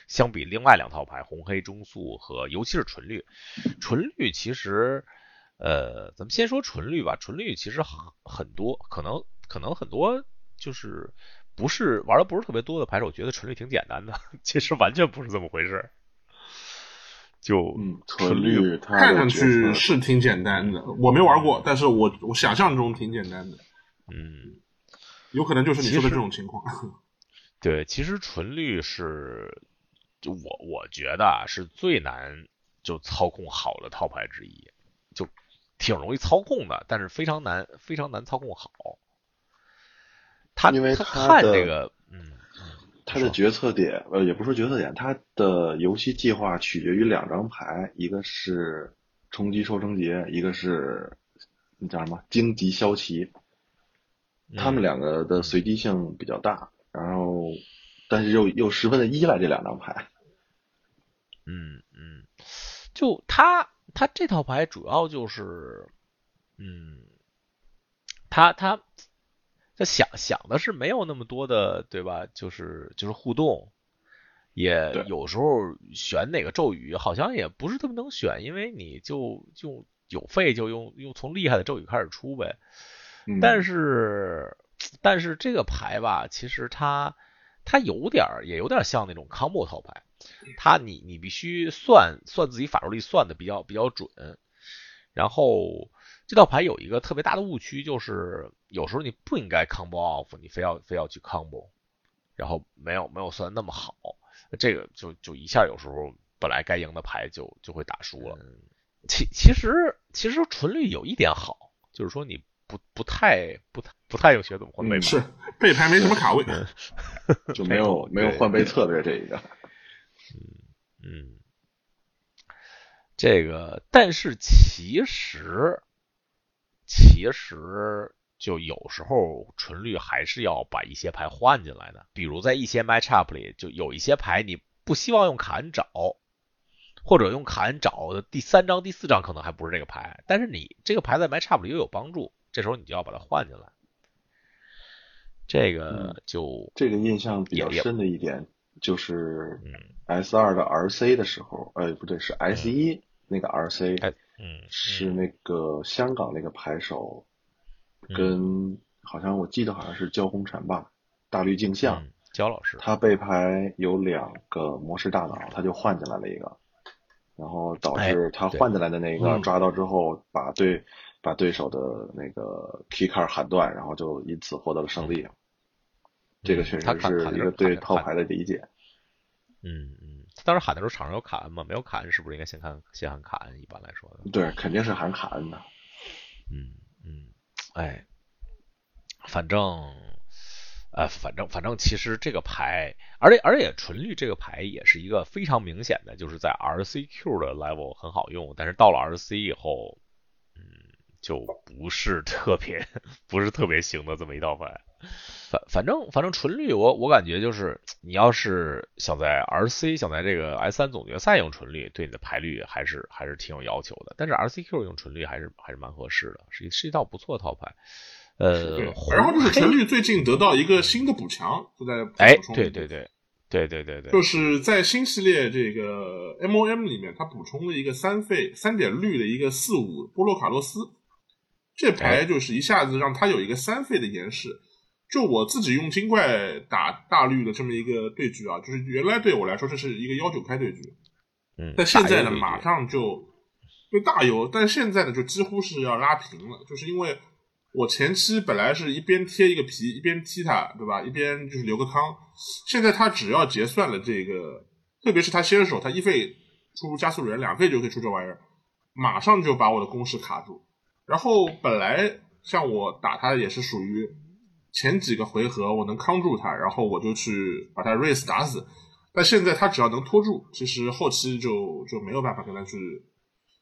相比另外两套牌红黑中速和尤其是纯绿，纯绿其实呃，咱们先说纯绿吧，纯绿其实很很多，可能可能很多就是不是玩的不是特别多的牌手觉得纯绿挺简单的，其实完全不是这么回事。就嗯，纯绿看上去是挺简单的，我没玩过，但是我我想象中挺简单的。嗯，有可能就是你说的这种情况。对，其实纯绿是，就我我觉得啊是最难就操控好的套牌之一，就挺容易操控的，但是非常难非常难操控好。他因为他看这个，嗯，他的决策点呃也不说决策点，他的游戏计划取决于两张牌，一个是冲击收成节，一个是那叫什么荆棘骁骑。他们两个的随机性比较大，然后但是又又十分的依赖这两张牌。嗯嗯，就他他这套牌主要就是，嗯，他他他想想的是没有那么多的对吧？就是就是互动，也有时候选哪个咒语好像也不是特别能选，因为你就就有费就用用从厉害的咒语开始出呗。但是，但是这个牌吧，其实它它有点儿，也有点像那种 combo 套牌。它你你必须算算自己法术力算的比较比较准。然后这套牌有一个特别大的误区，就是有时候你不应该 combo off，你非要非要去 combo，然后没有没有算那么好，这个就就一下有时候本来该赢的牌就就会打输了。其其实其实纯绿有一点好，就是说你。不不太不太不太有学怎么换背牌，是背牌没什么卡位，就没有没有换背策略这一个。嗯嗯，这个但是其实其实就有时候纯绿还是要把一些牌换进来的，比如在一些 matchup 里就有一些牌你不希望用卡恩找，或者用卡恩找的第三张第四张可能还不是这个牌，但是你这个牌在 matchup 里又有帮助。这时候你就要把它换进来，这个就这个印象比较深的一点就是，S 二的 RC 的时候，哎不对，是 S 一。那个 RC，嗯，是那个香港那个牌手，跟好像我记得好像是焦红尘吧，大绿镜像焦老师，他背牌有两个模式大脑，他就换进来了一个，然后导致他换进来的那个抓到之后把对。把对手的那个 key card 喊断，然后就因此获得了胜利。这个确实是一个对套牌的理解。嗯嗯，当时喊的时候场上有卡恩吗？没有卡恩，是不是应该先看先喊卡恩？一般来说的。对，肯定是喊卡恩的。嗯嗯，哎，反正，呃，反正反正，其实这个牌，而且而且纯绿这个牌也是一个非常明显的，就是在 RCQ 的 level 很好用，但是到了 RC 以后。就不是特别不是特别行的这么一道牌，反反正反正纯绿我我感觉就是你要是想在 RC 想在这个 S 三总决赛用纯绿，对你的牌率还是还是挺有要求的。但是 RCQ 用纯绿还是还是蛮合适的，是一是一套不错的套牌。呃，然后就是纯绿最近得到一个新的补强，就在哎，对对对对对对对，就是在新系列这个 MOM 里面，它补充了一个三费三点绿的一个四五波洛卡洛斯。这牌就是一下子让他有一个三费的延时，就我自己用金怪打大绿的这么一个对局啊，就是原来对我来说这是一个幺九开对局，嗯，但现在呢马上就就大油，但现在呢就几乎是要拉平了，就是因为我前期本来是一边贴一个皮一边踢他，对吧？一边就是留个康，现在他只要结算了这个，特别是他先手，他一费出加速人，两费就可以出这玩意儿，马上就把我的攻势卡住。然后本来像我打他也是属于前几个回合我能扛住他，然后我就去把他 race 打死。但现在他只要能拖住，其实后期就就没有办法跟他去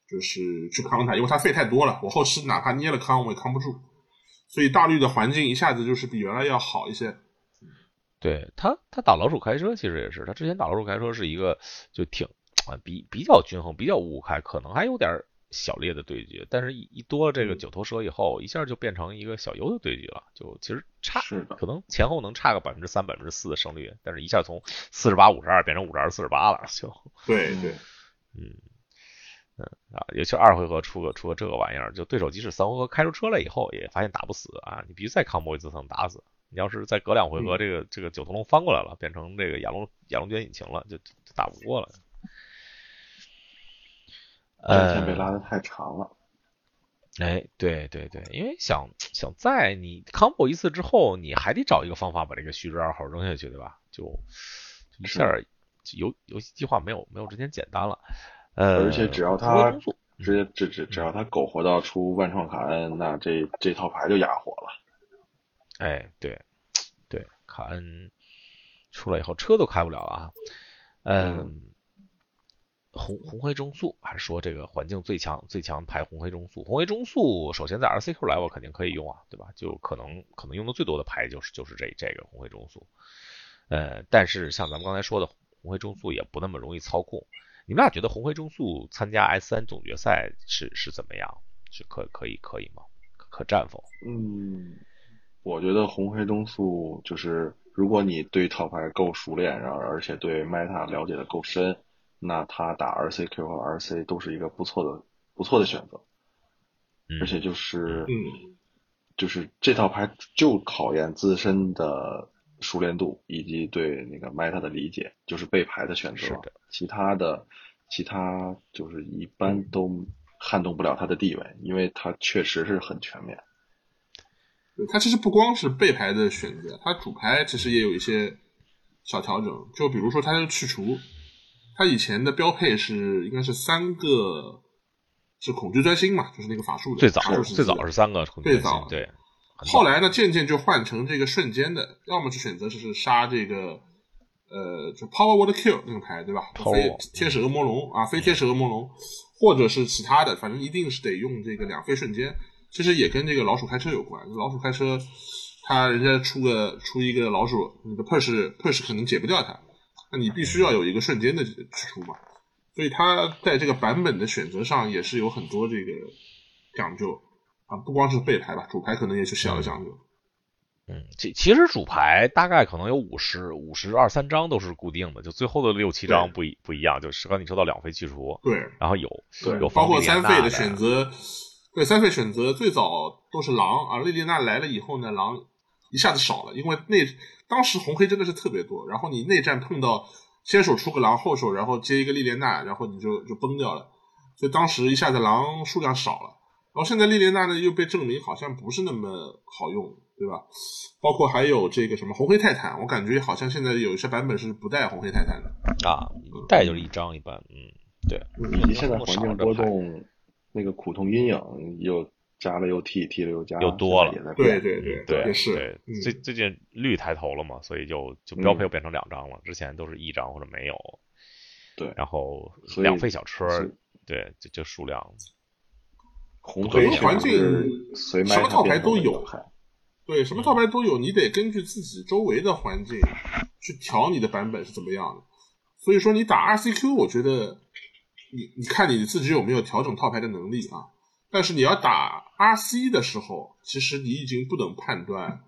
就是去扛他，因为他费太多了。我后期哪怕捏了康，我也扛不住。所以大绿的环境一下子就是比原来要好一些。对他，他打老鼠开车其实也是，他之前打老鼠开车是一个就挺啊比比较均衡，比较五五开，可能还有点。小烈的对决，但是一一多这个九头蛇以后，一下就变成一个小优的对局了，就其实差，可能前后能差个百分之三、百分之四的胜率，但是一下从四十八、五十二变成五十二、四十八了，就对对，嗯，嗯啊，尤其二回合出个出个这个玩意儿，就对手即使三回合开出车来以后，也发现打不死啊，你必须再 combo 一次才能打死。你要是再隔两回合，这个这个九头龙翻过来了，变成这个亚龙亚龙卷引擎了，就就打不过了。呃，被拉的太长了。哎，对对对，因为想想在你 combo 一次之后，你还得找一个方法把这个虚值二号扔下去，对吧？就一下游游戏计划没有没有之前简单了。呃，而且只要他直接只只只要他苟活到出万创卡恩，那这这套牌就哑火了。哎，对对，卡恩出来以后车都开不了了啊。嗯。红红黑中速，还是说这个环境最强最强牌红黑中速？红黑中速首先在 RCQ level 肯定可以用啊，对吧？就可能可能用的最多的牌就是就是这这个红黑中速。呃，但是像咱们刚才说的红黑中速也不那么容易操控。你们俩觉得红黑中速参加 S 三总决赛是是怎么样？是可可以可以吗？可战否？嗯，我觉得红黑中速就是如果你对套牌够熟练，然后而且对 meta 了解的够深。那他打 R C Q 和 R C 都是一个不错的不错的选择，而且就是，嗯，就是这套牌就考验自身的熟练度以及对那个 meta 的理解，就是背牌的选择。是的，其他的其他就是一般都撼动不了他的地位，因为他确实是很全面。他其实不光是背牌的选择，他主牌其实也有一些小调整，就比如说他的去除。他以前的标配是应该是三个，是恐惧专心嘛，就是那个法术的。最早最早是三个恐惧专心，对。后来呢，渐渐就换成这个瞬间的，要么就选择就是杀这个，呃，就 Power Word Kill 那个牌，对吧？非天使恶魔龙啊，飞天使恶魔龙，或者是其他的，反正一定是得用这个两飞瞬间。其实也跟这个老鼠开车有关，老鼠开车，他人家出个出一个老鼠，你的 Push Push 可能解不掉它。那你必须要有一个瞬间的去除嘛，所以它在这个版本的选择上也是有很多这个讲究啊，不光是背牌吧，主牌可能也是小的讲究。嗯，其其实主牌大概可能有五十五十二三张都是固定的，就最后的六七张不一不一样，就是刚你说到两费去除，对，然后有对，有包括三费的选择，对三费选择最早都是狼啊，莉莉娜来了以后呢，狼一下子少了，因为那。当时红黑真的是特别多，然后你内战碰到先手出个狼，后手然后接一个莉莲娜，然后你就就崩掉了，所以当时一下子狼数量少了。然后现在莉莲娜呢又被证明好像不是那么好用，对吧？包括还有这个什么红黑泰坦，我感觉好像现在有一些版本是不带红黑泰坦的啊，带就是一张一般，嗯，对。以及现在环境波动，那个苦痛阴影又。加了又踢，踢了又加，又多了。对对对对，也是。对，最最近绿抬头了嘛，所以就就标配又变成两张了，之前都是一张或者没有。对，然后两费小车，对，就就数量。红黑环境什么套牌都有，对，什么套牌都有，你得根据自己周围的环境去调你的版本是怎么样的。所以说，你打 RCQ，我觉得你你看你自己有没有调整套牌的能力啊。但是你要打 RC 的时候，其实你已经不能判断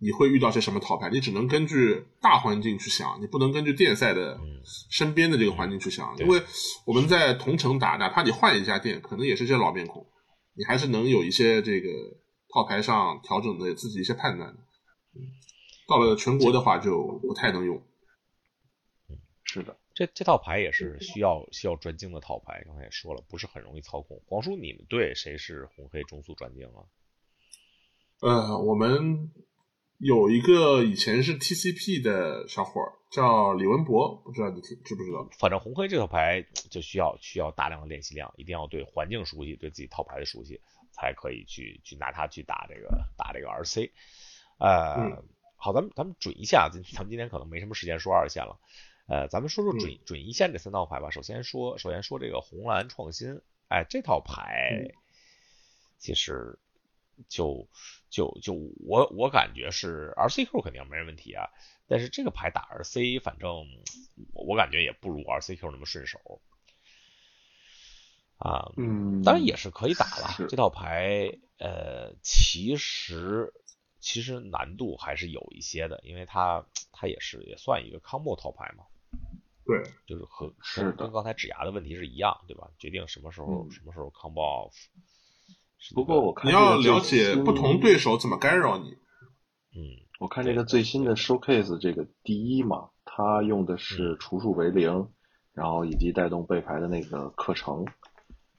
你会遇到些什么套牌，你只能根据大环境去想，你不能根据电赛的身边的这个环境去想，因为我们在同城打，哪怕你换一家店，可能也是些老面孔，你还是能有一些这个套牌上调整的自己一些判断的。到了全国的话就不太能用。是的。这这套牌也是需要需要专精的套牌，刚才也说了，不是很容易操控。黄叔，你们队谁是红黑中速专精啊？呃，我们有一个以前是 TCP 的小伙儿叫李文博，不知道你听知不知道？反正红黑这套牌就需要需要大量的练习量，一定要对环境熟悉，对自己套牌的熟悉，才可以去去拿它去打这个打这个 RC。呃，好，咱们咱们准一下，咱咱们今天可能没什么时间说二线了。呃，咱们说说准准一线这三套牌吧。首先说，首先说这个红蓝创新，哎，这套牌其实就就就我我感觉是 RCQ 肯定没问题啊，但是这个牌打 RC，反正我感觉也不如 RCQ 那么顺手啊。嗯，当然也是可以打了。这套牌呃，其实其实难度还是有一些的，因为它它也是也算一个 combo 套牌嘛。对，就是和是跟刚才指牙的问题是一样，对吧？决定什么时候什么时候 combo off。不过我看你要了解不同对手怎么干扰你。嗯，我看这个最新的 showcase 这个第一嘛，他用的是除数为零，然后以及带动背牌的那个课程，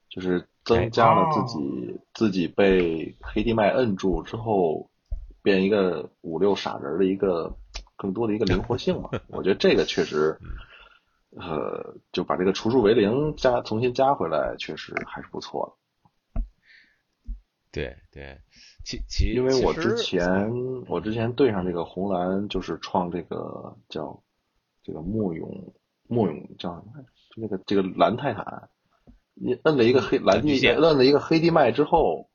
就是增加了自己自己被黑地麦摁住之后变一个五六傻人的一个更多的一个灵活性嘛。我觉得这个确实，呃，就把这个除数为零加重新加回来，确实还是不错的。对对，其其因为我之前我之前对上这个红蓝就是创这个叫这个木勇木勇叫什么？就那个这个蓝泰坦，你摁了一个黑蓝地摁了一个黑地脉之后，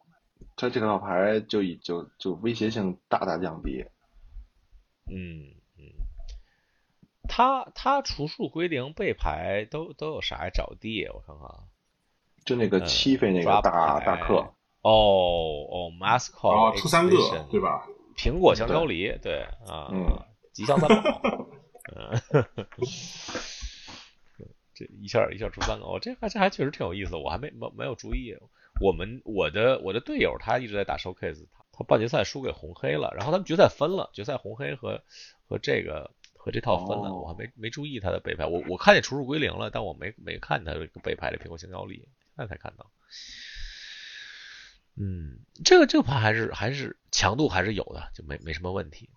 他这套牌就已就就威胁性大大降低。嗯嗯，他他除数归零被排都都有啥呀？找地我看看，就那个七费那个大大克。哦哦，Mascot，哦，出三个，对吧？苹果香蕉梨，对啊，吉祥三宝，嗯，这一下一下出三个，哦，这还这还确实挺有意思，我还没没没有注意。我们我的我的队友他一直在打 showcase，他他半决赛输给红黑了，然后他们决赛分了，决赛红黑和和这个和这套分了，我还没没注意他的背牌，我我看见除数归零了，但我没没看他这个背牌的苹果香蕉力，现在才看到。嗯，这个这个牌还是还是强度还是有的，就没没什么问题。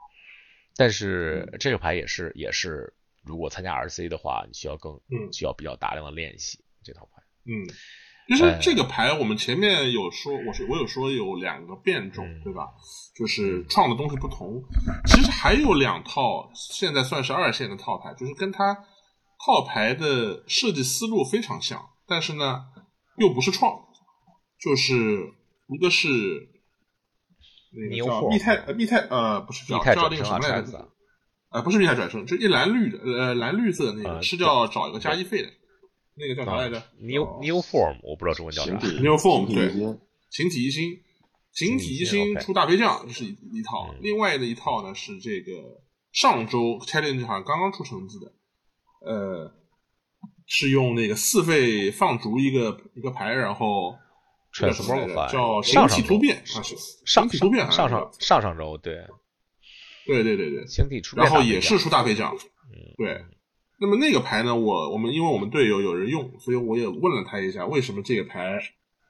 但是这个牌也是也是，如果参加 RC 的话，你需要更需要比较大量的练习这套牌。嗯，就是这个牌，我们前面有说，我是我有说有两个变种，对吧？就是创的东西不同。其实还有两套，现在算是二线的套牌，就是跟它套牌的设计思路非常像，但是呢又不是创，就是。一个是那个叫密泰呃密泰呃不是叫叫那个什么来着？呃不是密泰转生，就一蓝绿的呃蓝绿色的那个是叫找一个加一费的，那个叫啥来着？New New Form 我不知道中文叫啥。New Form 对，形体一新，形体一新出大飞将这是一套，另外的一套呢是这个上周 Challenge 好像刚刚出成绩的，呃是用那个四费放逐一个一个牌，然后。叫形体突变，形体突变，上上上上周对，对对对对，形体突变，然后也是出大飞将，对。那么那个牌呢，我我们因为我们队友有人用，所以我也问了他一下，为什么这个牌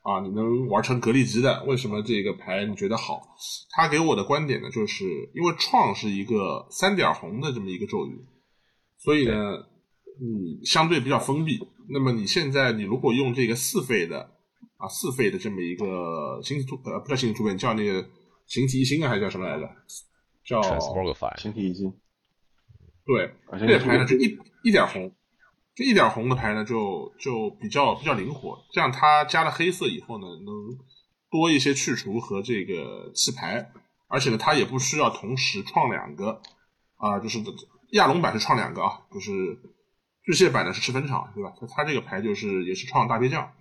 啊你能玩成格力级的？为什么这个牌你觉得好？他给我的观点呢，就是因为创是一个三点红的这么一个咒语，所以呢，你相对比较封闭。那么你现在你如果用这个四费的。啊，四费的这么一个星际突呃，不叫星际突变，叫那个形体一星啊，还是叫什么来着？叫形体一星。对，这个牌呢，就一一点红，就一点红的牌呢，就就比较比较灵活。这样它加了黑色以后呢，能多一些去除和这个弃牌，而且呢，它也不需要同时创两个啊，就是亚龙版是创两个啊，就是巨蟹版呢是吃分场，对吧？它它这个牌就是也是创大飞将。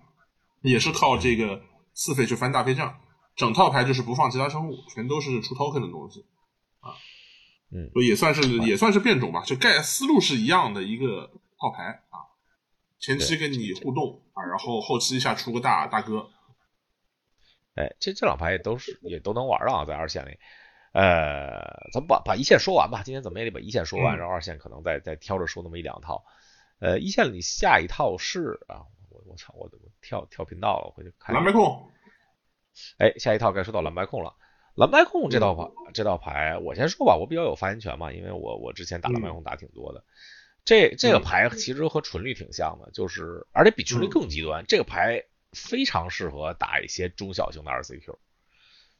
也是靠这个四费去翻大飞将，整套牌就是不放其他生物，全都是出 token 的东西，啊，嗯，也算是也算是变种吧，就概思路是一样的一个套牌啊，前期跟你互动啊，然后后期一下出个大大哥，哎，这这两牌也都是也都能玩啊，在二线里，呃，咱们把把一线说完吧，今天怎么也得把一线说完，然后二线可能再再挑着说那么一两套，呃，一线里下一套是啊。我我操！我我跳跳频道了，回去看蓝白控。哎，下一套该说到蓝白控了。蓝白控这套牌，这套牌我先说吧，我比较有发言权嘛，因为我我之前打蓝白控打挺多的。这这个牌其实和纯绿挺像的，就是而且比纯绿更极端。这个牌非常适合打一些中小型的 RCQ，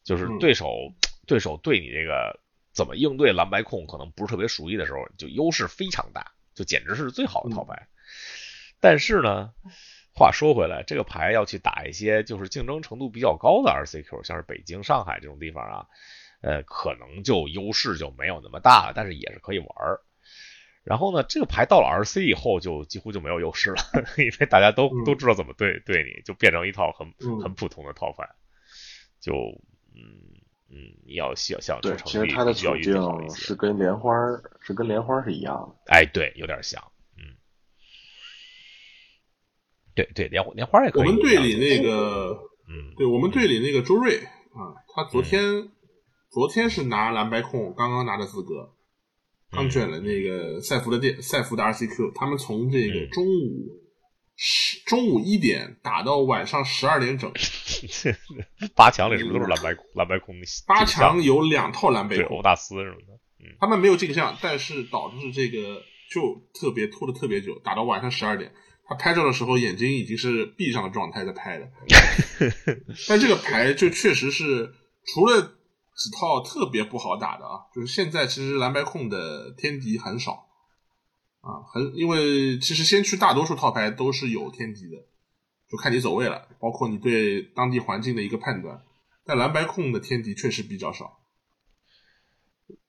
就是对手对手对你这个怎么应对蓝白控可能不是特别熟悉的时候，就优势非常大，就简直是最好的套牌。但是呢。话说回来，这个牌要去打一些就是竞争程度比较高的 RCQ，像是北京、上海这种地方啊，呃，可能就优势就没有那么大了，但是也是可以玩儿。然后呢，这个牌到了 RC 以后就几乎就没有优势了，因为大家都都知道怎么对对你，就变成一套很很普通的套牌。就嗯嗯，你要想想对，其实它的处境是跟莲花是跟莲花是一样的。哎，对，有点像。对对，莲莲花也可以。我们队里那个，嗯，对我们队里那个周瑞啊，他昨天昨天是拿蓝白控刚刚拿的资格，刚卷了那个赛福的电赛福的 RCQ，他们从这个中午十中午一点打到晚上十二点整。八强里是不是都是蓝白蓝白控？八强有两套蓝白控，欧大斯什么的。他们没有镜像，但是导致这个就特别拖的特别久，打到晚上十二点。他拍照的时候眼睛已经是闭上的状态在拍的。但这个牌就确实是除了几套特别不好打的啊，就是现在其实蓝白控的天敌很少啊，很因为其实先驱大多数套牌都是有天敌的，就看你走位了，包括你对当地环境的一个判断。但蓝白控的天敌确实比较少。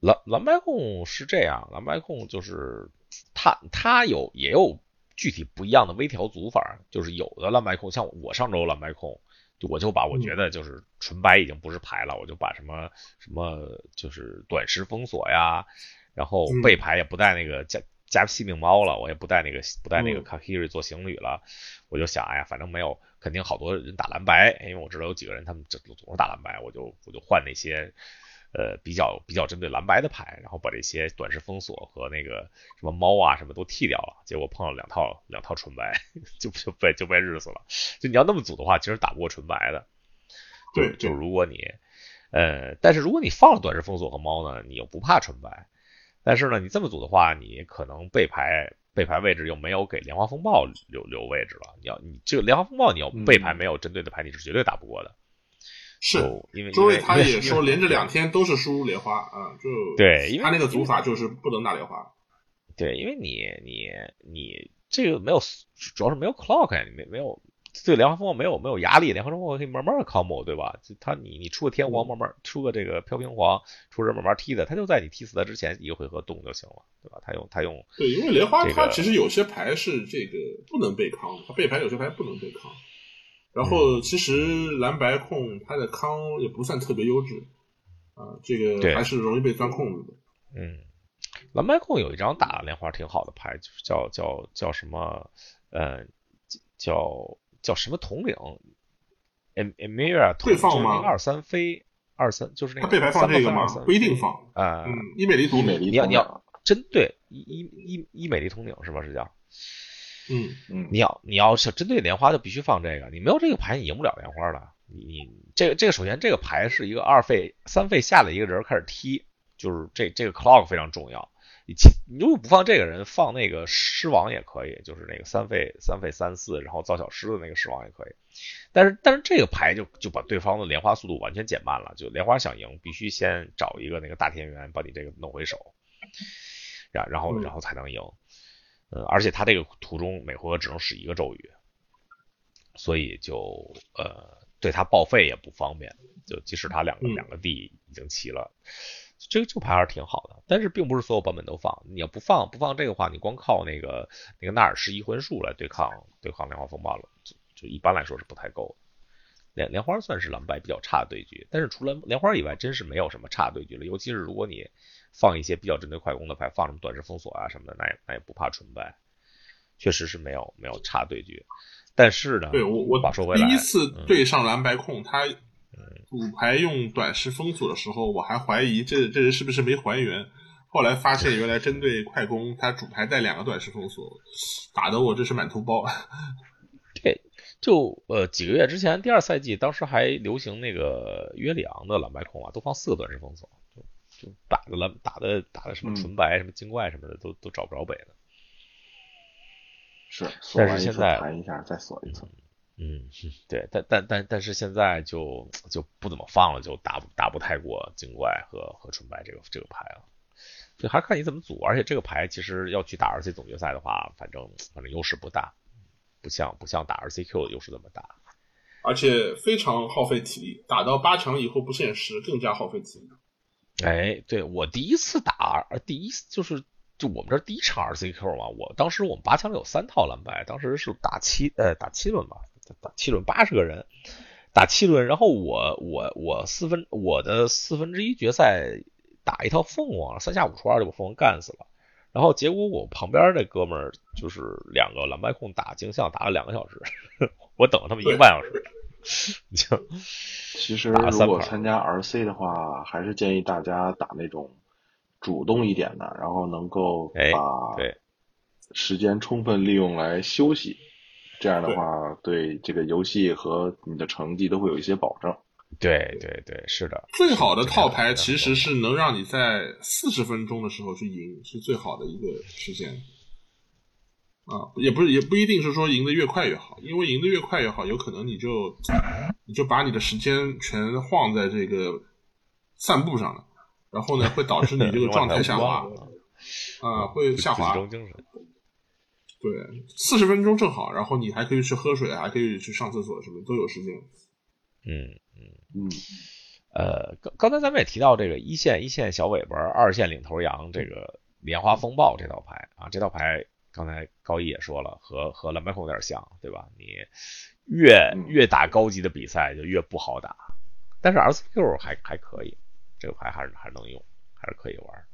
蓝蓝白控是这样，蓝白控就是他他有也有具体不一样的微调组法，就是有的蓝白控像我上周蓝白控，我就把我觉得就是纯白已经不是牌了，我就把什么什么就是短时封锁呀，然后背牌也不带那个加加细命猫了，我也不带那个不带那个卡 r i 做行旅了，我就想哎呀，反正没有肯定好多人打蓝白，因为我知道有几个人他们总总是打蓝白，我就我就换那些。呃，比较比较针对蓝白的牌，然后把这些短时封锁和那个什么猫啊什么都剃掉了，结果碰了两套两套纯白，就就被就被日死了。就你要那么组的话，其实打不过纯白的。对，就如果你，呃，但是如果你放了短时封锁和猫呢，你又不怕纯白。但是呢，你这么组的话，你可能背牌背牌位置又没有给莲花风暴留留位置了。你要你这个莲花风暴，你要背牌没有针对的牌，你是绝对打不过的。是，因为周瑞他也说连着两天都是输莲花啊，就对，因为他那个组法就是不能打莲花。对，因为你你你这个没有，主要是没有 clock 呀，你没没有对莲花风暴没有没有压力，莲花风暴可以慢慢的 combo 对吧？就他你你出个天皇慢慢出个这个飘屏皇，出人慢慢踢的，他就在你踢死他之前一个回合动就行了，对吧？他用他用对，因为莲花它其实有些牌是这个不能被康，他背牌有些牌不能被康。然后其实蓝白控它的康也不算特别优质啊，这个还是容易被钻空子的。嗯，蓝白控有一张打莲花挺好的牌，就是叫叫叫什么呃叫叫什么统领，em emir 会放吗？二三飞二三就是那个。他背牌放这个吗？不一定放啊。嗯，伊美丽统领，你要你要针对伊伊伊伊美丽统领是吧？是叫。嗯嗯，你要你要是针对莲花就必须放这个，你没有这个牌你赢不了莲花的。你这个这个首先这个牌是一个二费三费下的一个人开始踢，就是这这个 clock 非常重要。你你如果不放这个人，放那个狮王也可以，就是那个三费三费三四，然后造小狮的那个狮王也可以。但是但是这个牌就就把对方的莲花速度完全减慢了，就莲花想赢必须先找一个那个大天元把你这个弄回手，然然后然后才能赢。呃，而且他这个途中每回合只能使一个咒语，所以就呃对他报废也不方便。就即使他两个两个地已经齐了，这个这个牌还是挺好的。但是并不是所有版本都放，你要不放不放这个话，你光靠那个那个纳尔什一魂术来对抗对抗莲花风暴了，就就一般来说是不太够。莲莲花算是蓝白比较差的对局，但是除了莲花以外，真是没有什么差对局了。尤其是如果你。放一些比较针对快攻的牌，放什么短时封锁啊什么的，那也那也不怕纯白，确实是没有没有差对局。但是呢，对我我第一次对上蓝白控，他主牌用短时封锁的时候，我还怀疑这这人是不是没还原。后来发现原来针对快攻，他主牌带两个短时封锁，打的我这是满头包。对，就呃几个月之前，第二赛季当时还流行那个约里昂的蓝白控啊，都放四个短时封锁。就打的蓝打的打的什么纯白什么精怪什么的都都找不着北了，是，但是现在弹一下再锁一次，嗯，对，但但但但是现在就就不怎么放了，就打打不太过精怪和和纯白这个这个牌了，就还看你怎么组，而且这个牌其实要去打 R C 总决赛的话，反正反正优势不大，不像不像打 R C Q 的优势那么大，而且非常耗费体力，打到八强以后不限时，更加耗费体力。哎，对我第一次打，第一就是就我们这第一场 RCQ 嘛，我当时我们八强里有三套蓝白，当时是打七呃打七轮吧，打七轮八十个人打七轮，然后我我我四分我的四分之一决赛打一套凤凰，三下五除二就把凤凰干死了，然后结果我旁边那哥们儿就是两个蓝白控打镜像打了两个小时，我等了他们一个半小时。就其实如果参加 RC 的话，还是建议大家打那种主动一点的，然后能够把时间充分利用来休息。这样的话，对这个游戏和你的成绩都会有一些保证。对对对，是的。最好的套牌其实是能让你在四十分钟的时候去赢，是最好的一个时间。啊，也不是，也不一定是说赢得越快越好，因为赢得越快越好，有可能你就你就把你的时间全晃在这个散步上了，然后呢，会导致你这个状态下滑。啊，会下滑。对，四十分钟正好，然后你还可以去喝水，还可以去上厕所，什么都有时间。嗯嗯嗯。呃，刚刚才咱们也提到这个一线一线小尾巴，二线领头羊，这个莲花风暴这套牌啊，这套牌刚才高一也说了，和和蓝白控有点像，对吧？你越越打高级的比赛就越不好打，但是 RCQ 还还可以，这个牌还是还能用，还是可以玩。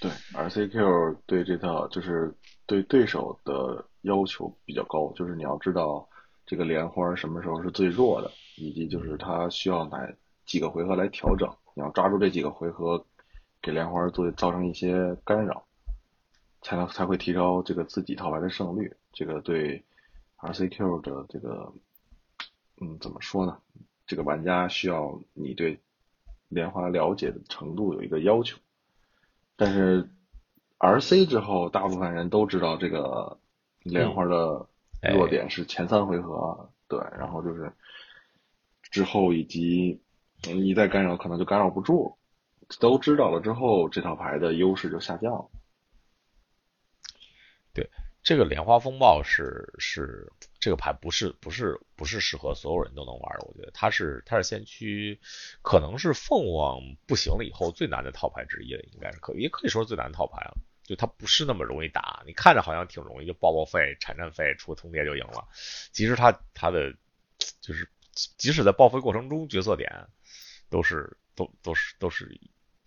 对，RCQ 对这套就是对对手的要求比较高，就是你要知道这个莲花什么时候是最弱的，以及就是它需要哪几个回合来调整，你要抓住这几个回合，给莲花做造成一些干扰，才能才会提高这个自己套牌的胜率。这个对 RCQ 的这个，嗯，怎么说呢？这个玩家需要你对莲花了解的程度有一个要求。但是，R C 之后，大部分人都知道这个莲花的弱点是前三回合，对，然后就是之后以及你再干扰，可能就干扰不住。都知道了之后，这套牌的优势就下降了。对。这个莲花风暴是是这个牌不是不是不是适合所有人都能玩的，我觉得它是它是先驱，可能是凤凰不行了以后最难的套牌之一了，应该是可也可以说是最难套牌了。就它不是那么容易打，你看着好像挺容易，就爆报废、产战费、出个通牒就赢了。其实它它的就是即使在报废过程中，角色点都是都都是都是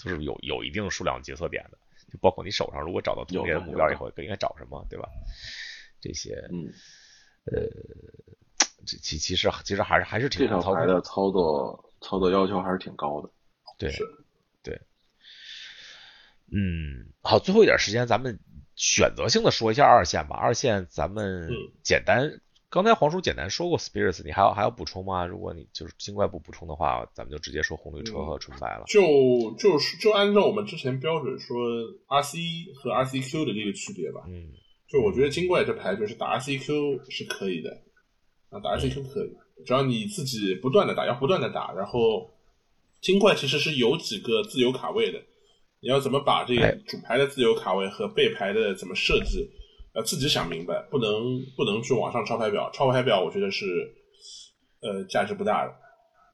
都是有有一定数量角色点的。就包括你手上如果找到特别的目标以后，应该找什么，对吧？这些，嗯，呃，这其其实其实还是还是挺这套牌的操作操作要求还是挺高的，对，对，嗯，好，最后一点时间，咱们选择性的说一下二线吧。二线咱们简单。刚才黄叔简单说过 spirits，你还要还要补充吗？如果你就是精怪不补充的话，咱们就直接说红绿车和纯白了。就就是就按照我们之前标准说 RC 和 RCQ 的这个区别吧。嗯，就我觉得精怪这牌就是打 RCQ 是可以的，啊，打 RCQ 可以，只要你自己不断的打，要不断的打。然后精怪其实是有几个自由卡位的，你要怎么把这个主牌的自由卡位和背牌的怎么设计？要自己想明白，不能不能去网上抄牌表，抄牌表我觉得是，呃，价值不大的。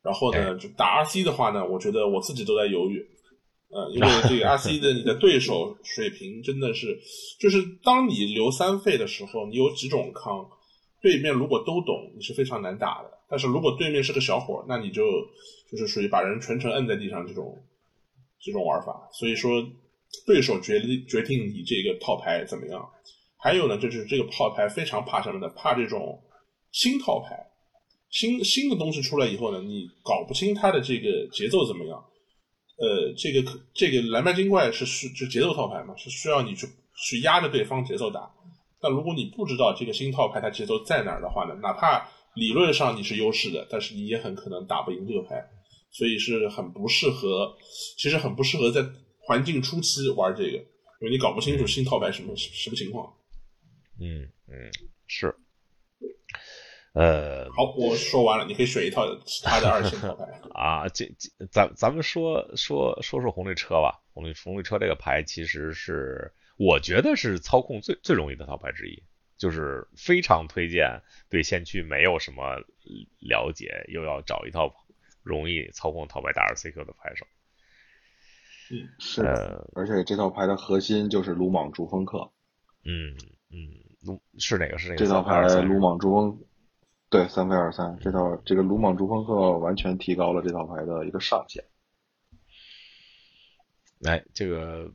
然后呢，就打 RC 的话呢，我觉得我自己都在犹豫，呃，因为 这个 RC 的你的对手水平真的是，就是当你留三费的时候，你有几种康，对面如果都懂，你是非常难打的。但是如果对面是个小伙，那你就就是属于把人全程摁在地上这种这种玩法。所以说，对手决定决定你这个套牌怎么样。还有呢，就是这个套牌非常怕什么呢？怕这种新套牌，新新的东西出来以后呢，你搞不清它的这个节奏怎么样。呃，这个这个蓝白精怪是需就节奏套牌嘛，是需要你去去压着对方节奏打。但如果你不知道这个新套牌它节奏在哪儿的话呢，哪怕理论上你是优势的，但是你也很可能打不赢这个牌，所以是很不适合，其实很不适合在环境初期玩这个，因为你搞不清楚新套牌什么什么情况。嗯嗯是，呃，好，我说完了，你可以选一套其他的二线套牌 啊。这这，咱咱们说说说说红绿车吧。红绿红绿车这个牌其实是我觉得是操控最最容易的套牌之一，就是非常推荐对先驱没有什么了解又要找一套容易操控套牌打 RCQ 的牌手。嗯，是，而且这套牌的核心就是鲁莽逐风客。嗯嗯。鲁是哪个？是哪个？这套牌鲁莽珠峰，对，三飞二三，这套这个鲁莽珠峰客完全提高了这套牌的一个上限。来，这个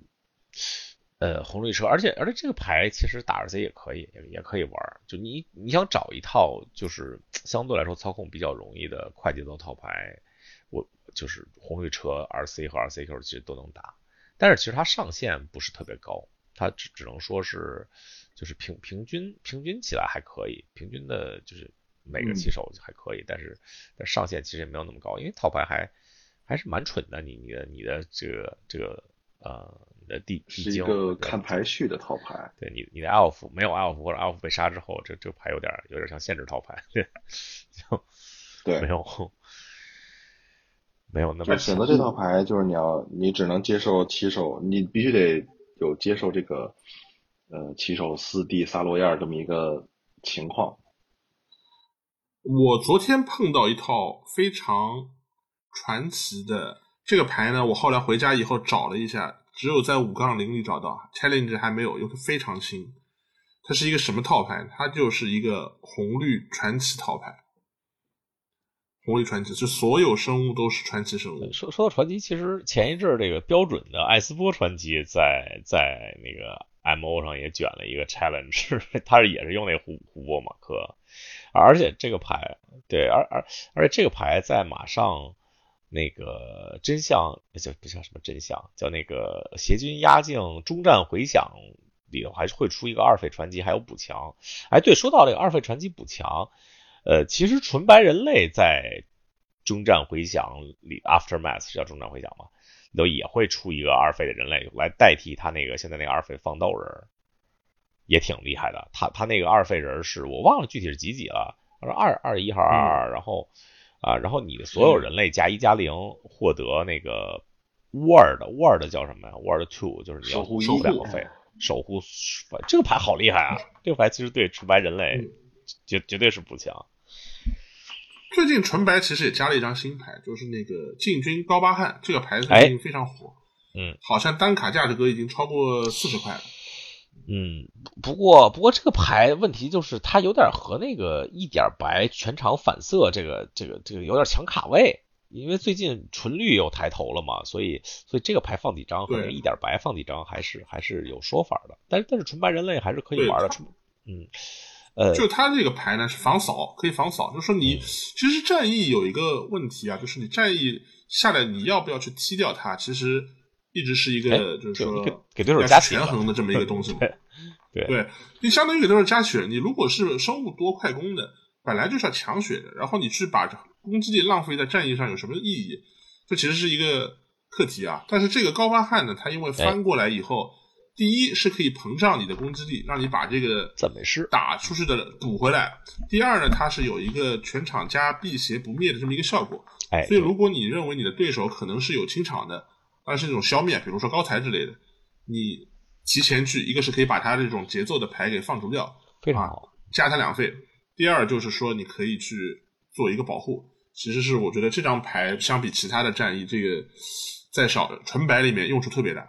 呃，红绿车，而且而且这个牌其实打 RC 也可以，也也可以玩。就你你想找一套就是相对来说操控比较容易的快节奏套牌，我就是红绿车 RC 和 RCQ 其实都能打。但是其实它上限不是特别高，它只只能说是就是平平均平均起来还可以，平均的就是每个棋手还可以，但是但上限其实也没有那么高，因为套牌还还是蛮蠢的。你你的你的这个这个呃你。的地是一个看排序的套牌，对你你的 elf 没有 elf 或者 elf 被杀之后，这这牌有点有点像限制套牌，对，就对没有没有那么选择这套牌就是你要你只能接受骑手，你必须得有接受这个呃骑手四 D 萨洛亚这么一个情况。我昨天碰到一套非常传奇的这个牌呢，我后来回家以后找了一下。只有在五杠零里找到，challenge 还没有，又非常新。它是一个什么套牌？它就是一个红绿传奇套牌。红绿传奇是所有生物都是传奇生物。说说到传奇，其实前一阵这个标准的艾斯波传奇在在那个 mo 上也卷了一个 challenge，它是也是用那琥琥珀马克，而且这个牌对，而而而且这个牌在马上。那个真相叫不叫什么真相？叫那个邪军压境中战回响里头还是会出一个二费传奇，还有补强。哎，对，说到这个二费传奇补强，呃，其实纯白人类在终战回响里，Aftermath 是叫终战回响吗？都也会出一个二费的人类来代替他那个现在那个二费放豆人，也挺厉害的。他他那个二费人是我忘了具体是几几了，他说二二一号二二，然后。啊，然后你的所有人类加一加零获得那个 word，word 叫什么呀？word two 就是你要守护两个费，守护这个牌好厉害啊！这个牌其实对纯白人类绝绝对是补强。最近纯白其实也加了一张新牌，就是那个进军高巴汉，这个牌最近非常火，嗯，好像单卡价格已经超过四十块了。嗯，不过不过这个牌问题就是它有点和那个一点白全场反色这个这个这个有点抢卡位，因为最近纯绿又抬头了嘛，所以所以这个牌放几张和那个一点白放几张还是还是有说法的。但是但是纯白人类还是可以玩的，嗯，呃，就它这个牌呢是防扫，可以防扫，就是说你其实战役有一个问题啊，就是你战役下来你要不要去踢掉它，其实。一直是一个，就是说给对手加权衡的这么一个 东西嘛。对，对你相当于给对手加血。你如果是生物多快攻的，本来就是要抢血的，然后你去把攻击力浪费在战役上有什么意义？这其实是一个课题啊。但是这个高发汉呢，他因为翻过来以后，第一是可以膨胀你的攻击力，让你把这个打出去的补回来。第二呢，它是有一个全场加辟邪不灭的这么一个效果。哎，所以如果你认为你的对手可能是有清场的。而是那种消灭，比如说高台之类的，你提前去，一个是可以把他这种节奏的牌给放逐掉，非常好，加他两费。第二就是说，你可以去做一个保护。其实是我觉得这张牌相比其他的战役，这个在少纯白里面用处特别大。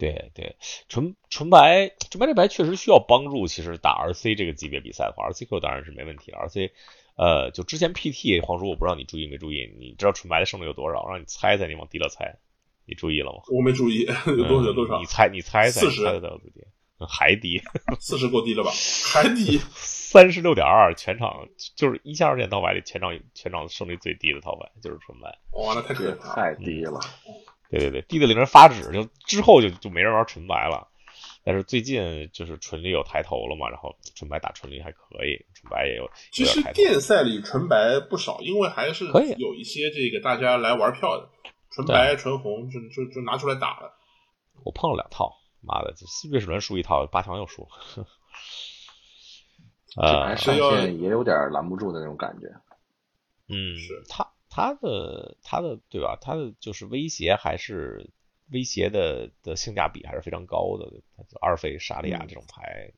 对对，纯纯白纯白这白确实需要帮助。其实打 RC 这个级别比赛的话，RCQ 当然是没问题。RC 呃，就之前 PT 黄叔，我不知道你注意没注意，你知道纯白的胜率有多少？让你猜猜，你往低了猜。你注意了吗？我没注意，有多少多少？你猜，你猜猜，四十还低，四十够低了吧？还低，三十六点二，全场就是一千二点套牌里全场全场胜率最低的套牌就是纯白。哇，那太可怕，太低了。对对对，低的令人发指，就之后就就没人玩纯白了。但是最近就是纯绿有抬头了嘛，然后纯白打纯绿还可以，纯白也有。其实电赛里纯白不少，因为还是有一些这个大家来玩票的。纯白、纯红，就就就拿出来打了。我碰了两套，妈的，这月史轮输一套，八强又输了。呃，上线也有点拦不住的那种感觉。嗯，是他他的他的对吧？他的就是威胁还是威胁的的性价比还是非常高的。二费沙利亚这种牌，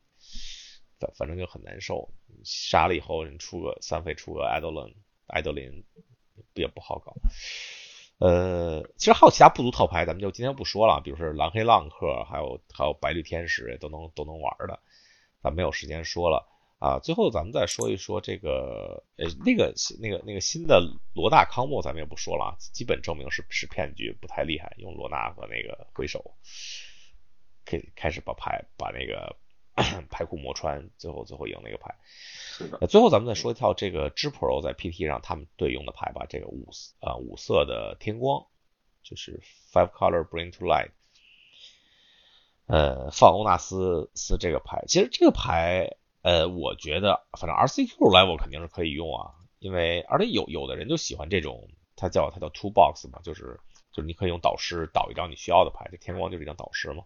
反反正就很难受。杀了以后，你出个三费，出个艾德伦，艾德林也不好搞。呃，其实还有其他不足套牌，咱们就今天不说了。比如说蓝黑浪客，还有还有白绿天使，都能都能玩的，咱没有时间说了啊。最后咱们再说一说这个，呃，那个那个那个新的罗纳康莫，咱们也不说了，基本证明是是骗局，不太厉害。用罗纳和那个挥手，可以开始把牌把那个 牌库磨穿，最后最后赢那个牌。是的。那最后咱们再说一套这个 G Pro 在 PT 上他们队用的牌吧，这个五啊五色的天光，就是 Five Color Bring to Light。呃，放欧纳斯斯这个牌，其实这个牌，呃，我觉得反正 RCQ level 肯定是可以用啊，因为而且有有的人就喜欢这种，它叫它叫 Two Box 嘛，就是就是你可以用导师导一张你需要的牌，这天光就是一张导师嘛，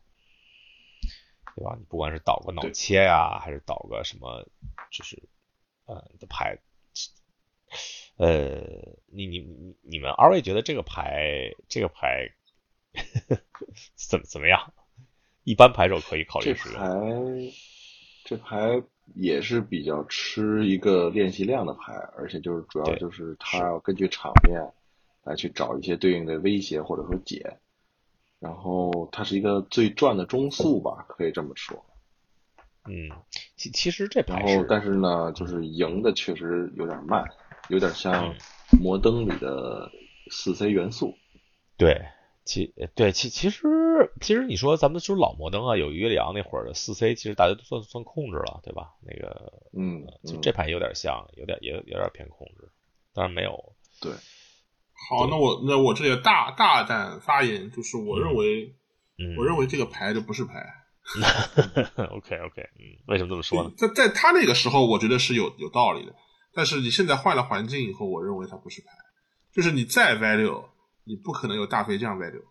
对吧？你不管是导个脑切呀，还是导个什么，就是呃的牌，呃，你你你你们二位觉得这个牌这个牌 怎么怎么样？一般牌手可以考虑使用。这牌，这牌也是比较吃一个练习量的牌，而且就是主要就是他要根据场面来去找一些对应的威胁或者说解。然后它是一个最赚的中速吧，可以这么说。嗯，其其实这牌，然后但是呢，就是赢的确实有点慢，有点像摩登里的四 C 元素。对。其对其其实其实你说咱们说老摩登啊，有约里昂那会儿的四 C，其实大家都算算控制了，对吧？那个嗯，就这盘有点像，有点也有点偏控制，当然没有。对，好，那我那我这里大大胆发言，就是我认为，嗯，我认为这个牌就不是牌。OK OK，嗯，为什么这么说呢？在在他那个时候，我觉得是有有道理的，但是你现在换了环境以后，我认为它不是牌，就是你再 value。你不可能有大飞将 value，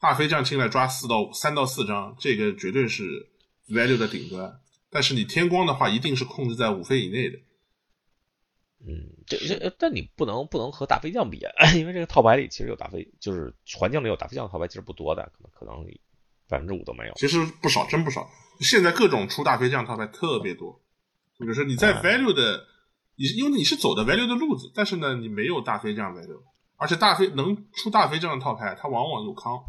大飞这样进来抓四到三到四张，这个绝对是 value 的顶端。但是你天光的话，一定是控制在五飞以内的。嗯，这这，但你不能不能和大飞将比，因为这个套牌里其实有大飞，就是环境里有大飞将的套牌其实不多的，可能可能百分之五都没有。其实不少，真不少。现在各种出大飞将套牌特别多，比如说你在 value 的，你因为你是走的 value 的路子，但是呢，你没有大飞将 value。而且大飞能出大飞这样的套牌，他往往有康。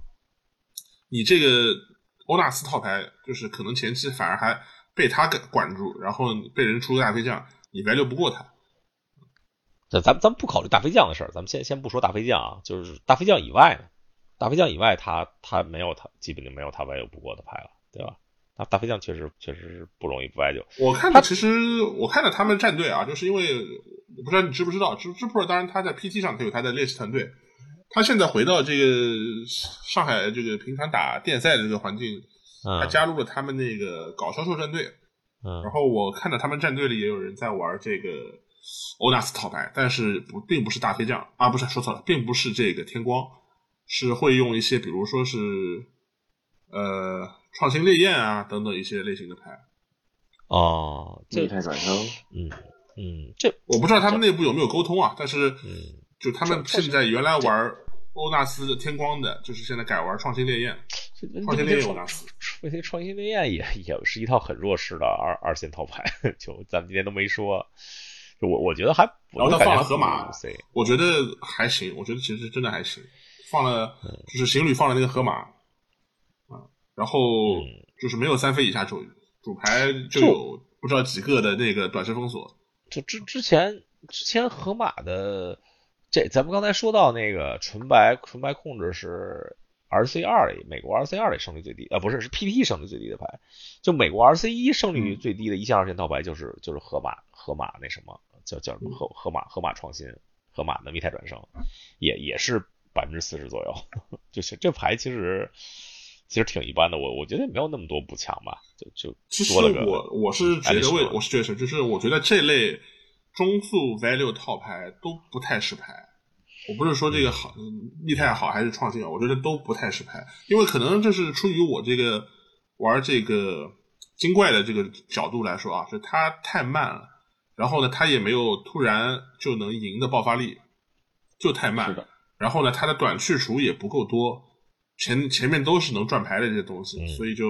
你这个欧纳斯套牌，就是可能前期反而还被他给管住，然后被人出大飞将，你 value 不过他。这咱咱不考虑大飞将的事儿，咱们先先不说大飞将啊，就是大飞将以外呢，大飞将以外，他他没有他基本就没有他白有不过的牌了，对吧？那大飞将确实确实是不容易不 value。我看到其实我看到他们战队啊，就是因为。我不知道你知不知道，知知 pro 当然他在 PT 上他有他的练习团队，他现在回到这个上海这个平常打电赛的这个环境，他加入了他们那个搞销售战队，嗯，然后我看到他们战队里也有人在玩这个欧纳斯套牌，但是不并不是大飞将啊，不是说错了，并不是这个天光，是会用一些比如说是呃创新烈焰啊等等一些类型的牌，哦，这太转生，嗯。嗯，这我不知道他们内部有没有沟通啊，但是，嗯，就他们现在原来玩欧纳斯的天光的，就是现在改玩创新烈焰，创新烈焰欧纳斯，创新创新烈焰也也是一套很弱势的二二线套牌，就咱们今天都没说，就我我觉得还，然后他放了河马，我觉得还行，我觉得其实真的还行，放了就是行旅放了那个河马，啊，然后就是没有三飞以下主主牌就有不知道几个的那个短时封锁。就之之前之前河马的这，咱们刚才说到那个纯白纯白控制是 R C 二里美国 R C 二里胜率最低啊，不是是 P T 胜率最低的牌，就美国 R C 一胜率最低的一线二线套牌就是就是河马河马那什么叫叫什么河河马河马创新河马的密态转生，也也是百分之四十左右，就是这牌其实其实挺一般的，我我觉得也没有那么多补强吧。就就其实我我是觉得，我我是觉得是，就是我觉得这类中速 value 套牌都不太适牌。我不是说这个好密太好还是创新啊，我觉得都不太适牌，因为可能这是出于我这个玩这个精怪的这个角度来说啊，就它太慢了，然后呢，它也没有突然就能赢的爆发力，就太慢。然后呢，它的短去除也不够多，前前面都是能转牌的这些东西，所以就。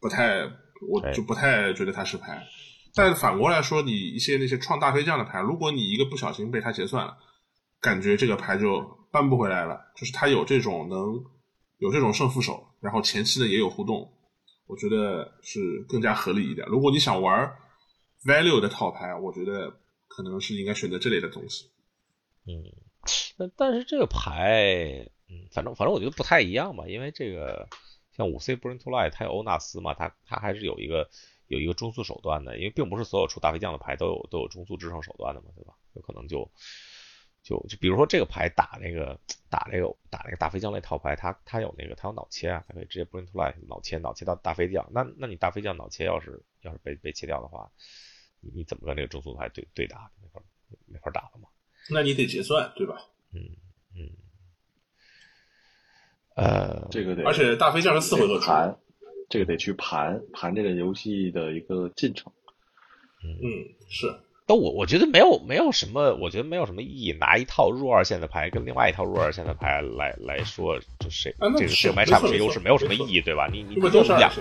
不太，我就不太觉得它是牌，但反过来说，你一些那些创大飞将的牌，如果你一个不小心被他结算了，感觉这个牌就扳不回来了。就是他有这种能有这种胜负手，然后前期呢也有互动，我觉得是更加合理一点。如果你想玩 value 的套牌，我觉得可能是应该选择这类的东西。嗯，但但是这个牌，嗯，反正反正我觉得不太一样吧，因为这个。像五 C Bring to Light，它有欧纳斯嘛，它它还是有一个有一个中速手段的，因为并不是所有出大飞将的牌都有都有中速制胜手段的嘛，对吧？有可能就就就比如说这个牌打那个打那个打那个大飞将那套牌，它它有那个它有脑切啊，它可以直接 Bring to Light 脑切脑切到大飞将，那那你大飞将脑切要是要是被被切掉的话，你你怎么跟这个中速牌对对打？没法没法打了嘛？那你得结算对吧？嗯嗯。呃，这个得，而且大飞将是四回合盘，这个得去盘盘这个游戏的一个进程。嗯，是。但我我觉得没有没有什么，我觉得没有什么意义，拿一套弱二线的牌跟另外一套弱二线的牌来来说，就谁这个这个 matchup 谁优势没有什么意义，对吧？你你都是两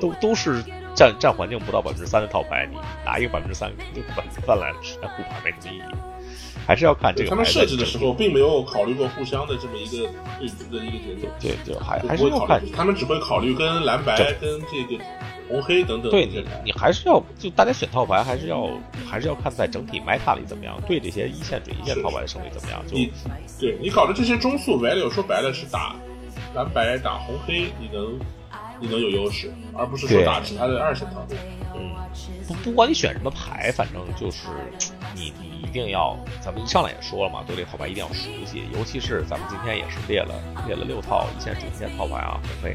都都是占占环境不到百分之三的套牌，你拿一个百分之三就百分之三来来护盘没什么意义。还是要看这个。他们设置的时候并没有考虑过互相的这么一个对局的一个节奏。对对，还还是要看。他们只会考虑跟蓝白、跟这个红黑等等。对，你还是要就大家选套牌，还是要还是要看在整体 meta 里怎么样，对这些一线准一线套牌的胜率怎么样。你对你搞的这些中速 value，说白了是打蓝白打红黑，你能你能有优势，而不是说打其他的二线套路。嗯，不不管你选什么牌，反正就是你你。一定要，咱们一上来也说了嘛，对这套牌一定要熟悉，尤其是咱们今天也是列了列了六套一线主线套牌啊，红黑、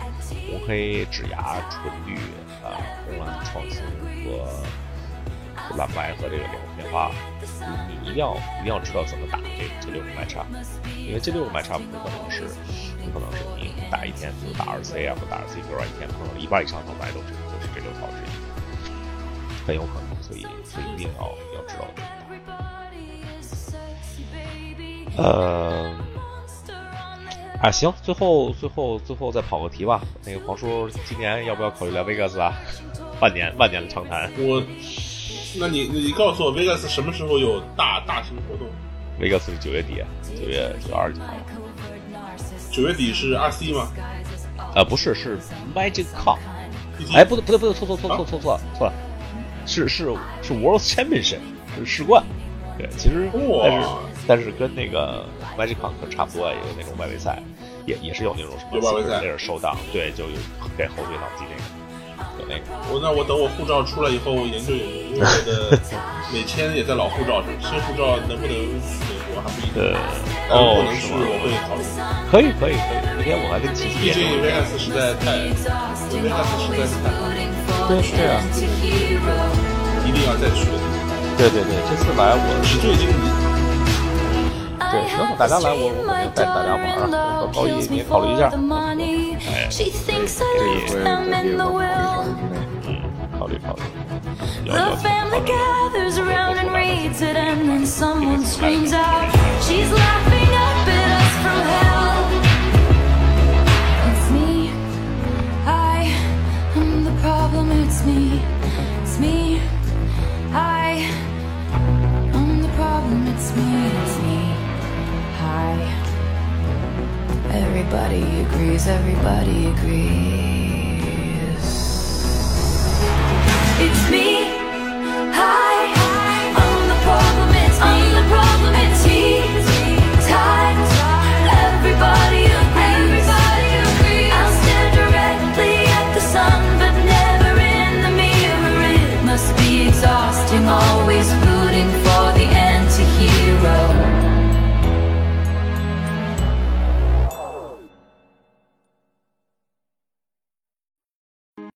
红黑、指牙、纯绿啊、红蓝创新和蓝白和这个脸红变化，你你一定要一定要知道怎么打这这六个麦差，因为这六个麦差不多可能是不可能是你打一天就打二 C 啊，或打二 C 哥一天可能一半以上套牌都是就是这六套之一，很有可能，所以所以一定要要知道。呃，啊行，最后最后最后再跑个题吧。那个黄叔，今年要不要考虑来 Vegas 啊？万年万年的长谈。我，那你你告诉我 Vegas 什么时候有大大型活动？Vegas 是九月底，九月九月二十九号。九月底是 RC 吗？呃，不是，是 Magic Con。哎，不对不对不对，错错错错错错错了，是是是 World Championship，是世冠。对，其实但是但是跟那个 Magicon 可差不多，也有那种外围赛，也也是有那种什么外围赛那是收档，对，就有给后腿脑机那个，有那个。我那我等我护照出来以后研究研究，因为我的美签也在老护照上，新护照能不能去美国还不一定。哦，能去我会考虑。可以可以可以，那天我还跟琪琪毕竟 VS 实在太，VS 实在是太好了。对，是啊，一定要再去的。对对对，这次来我是最近。对，行，大家来我我肯定带着大家玩啊。和高一你也考虑一下。哎，可以，可以，嗯，考虑考虑。要要考虑。Everybody agrees, everybody agrees. It's me, hi.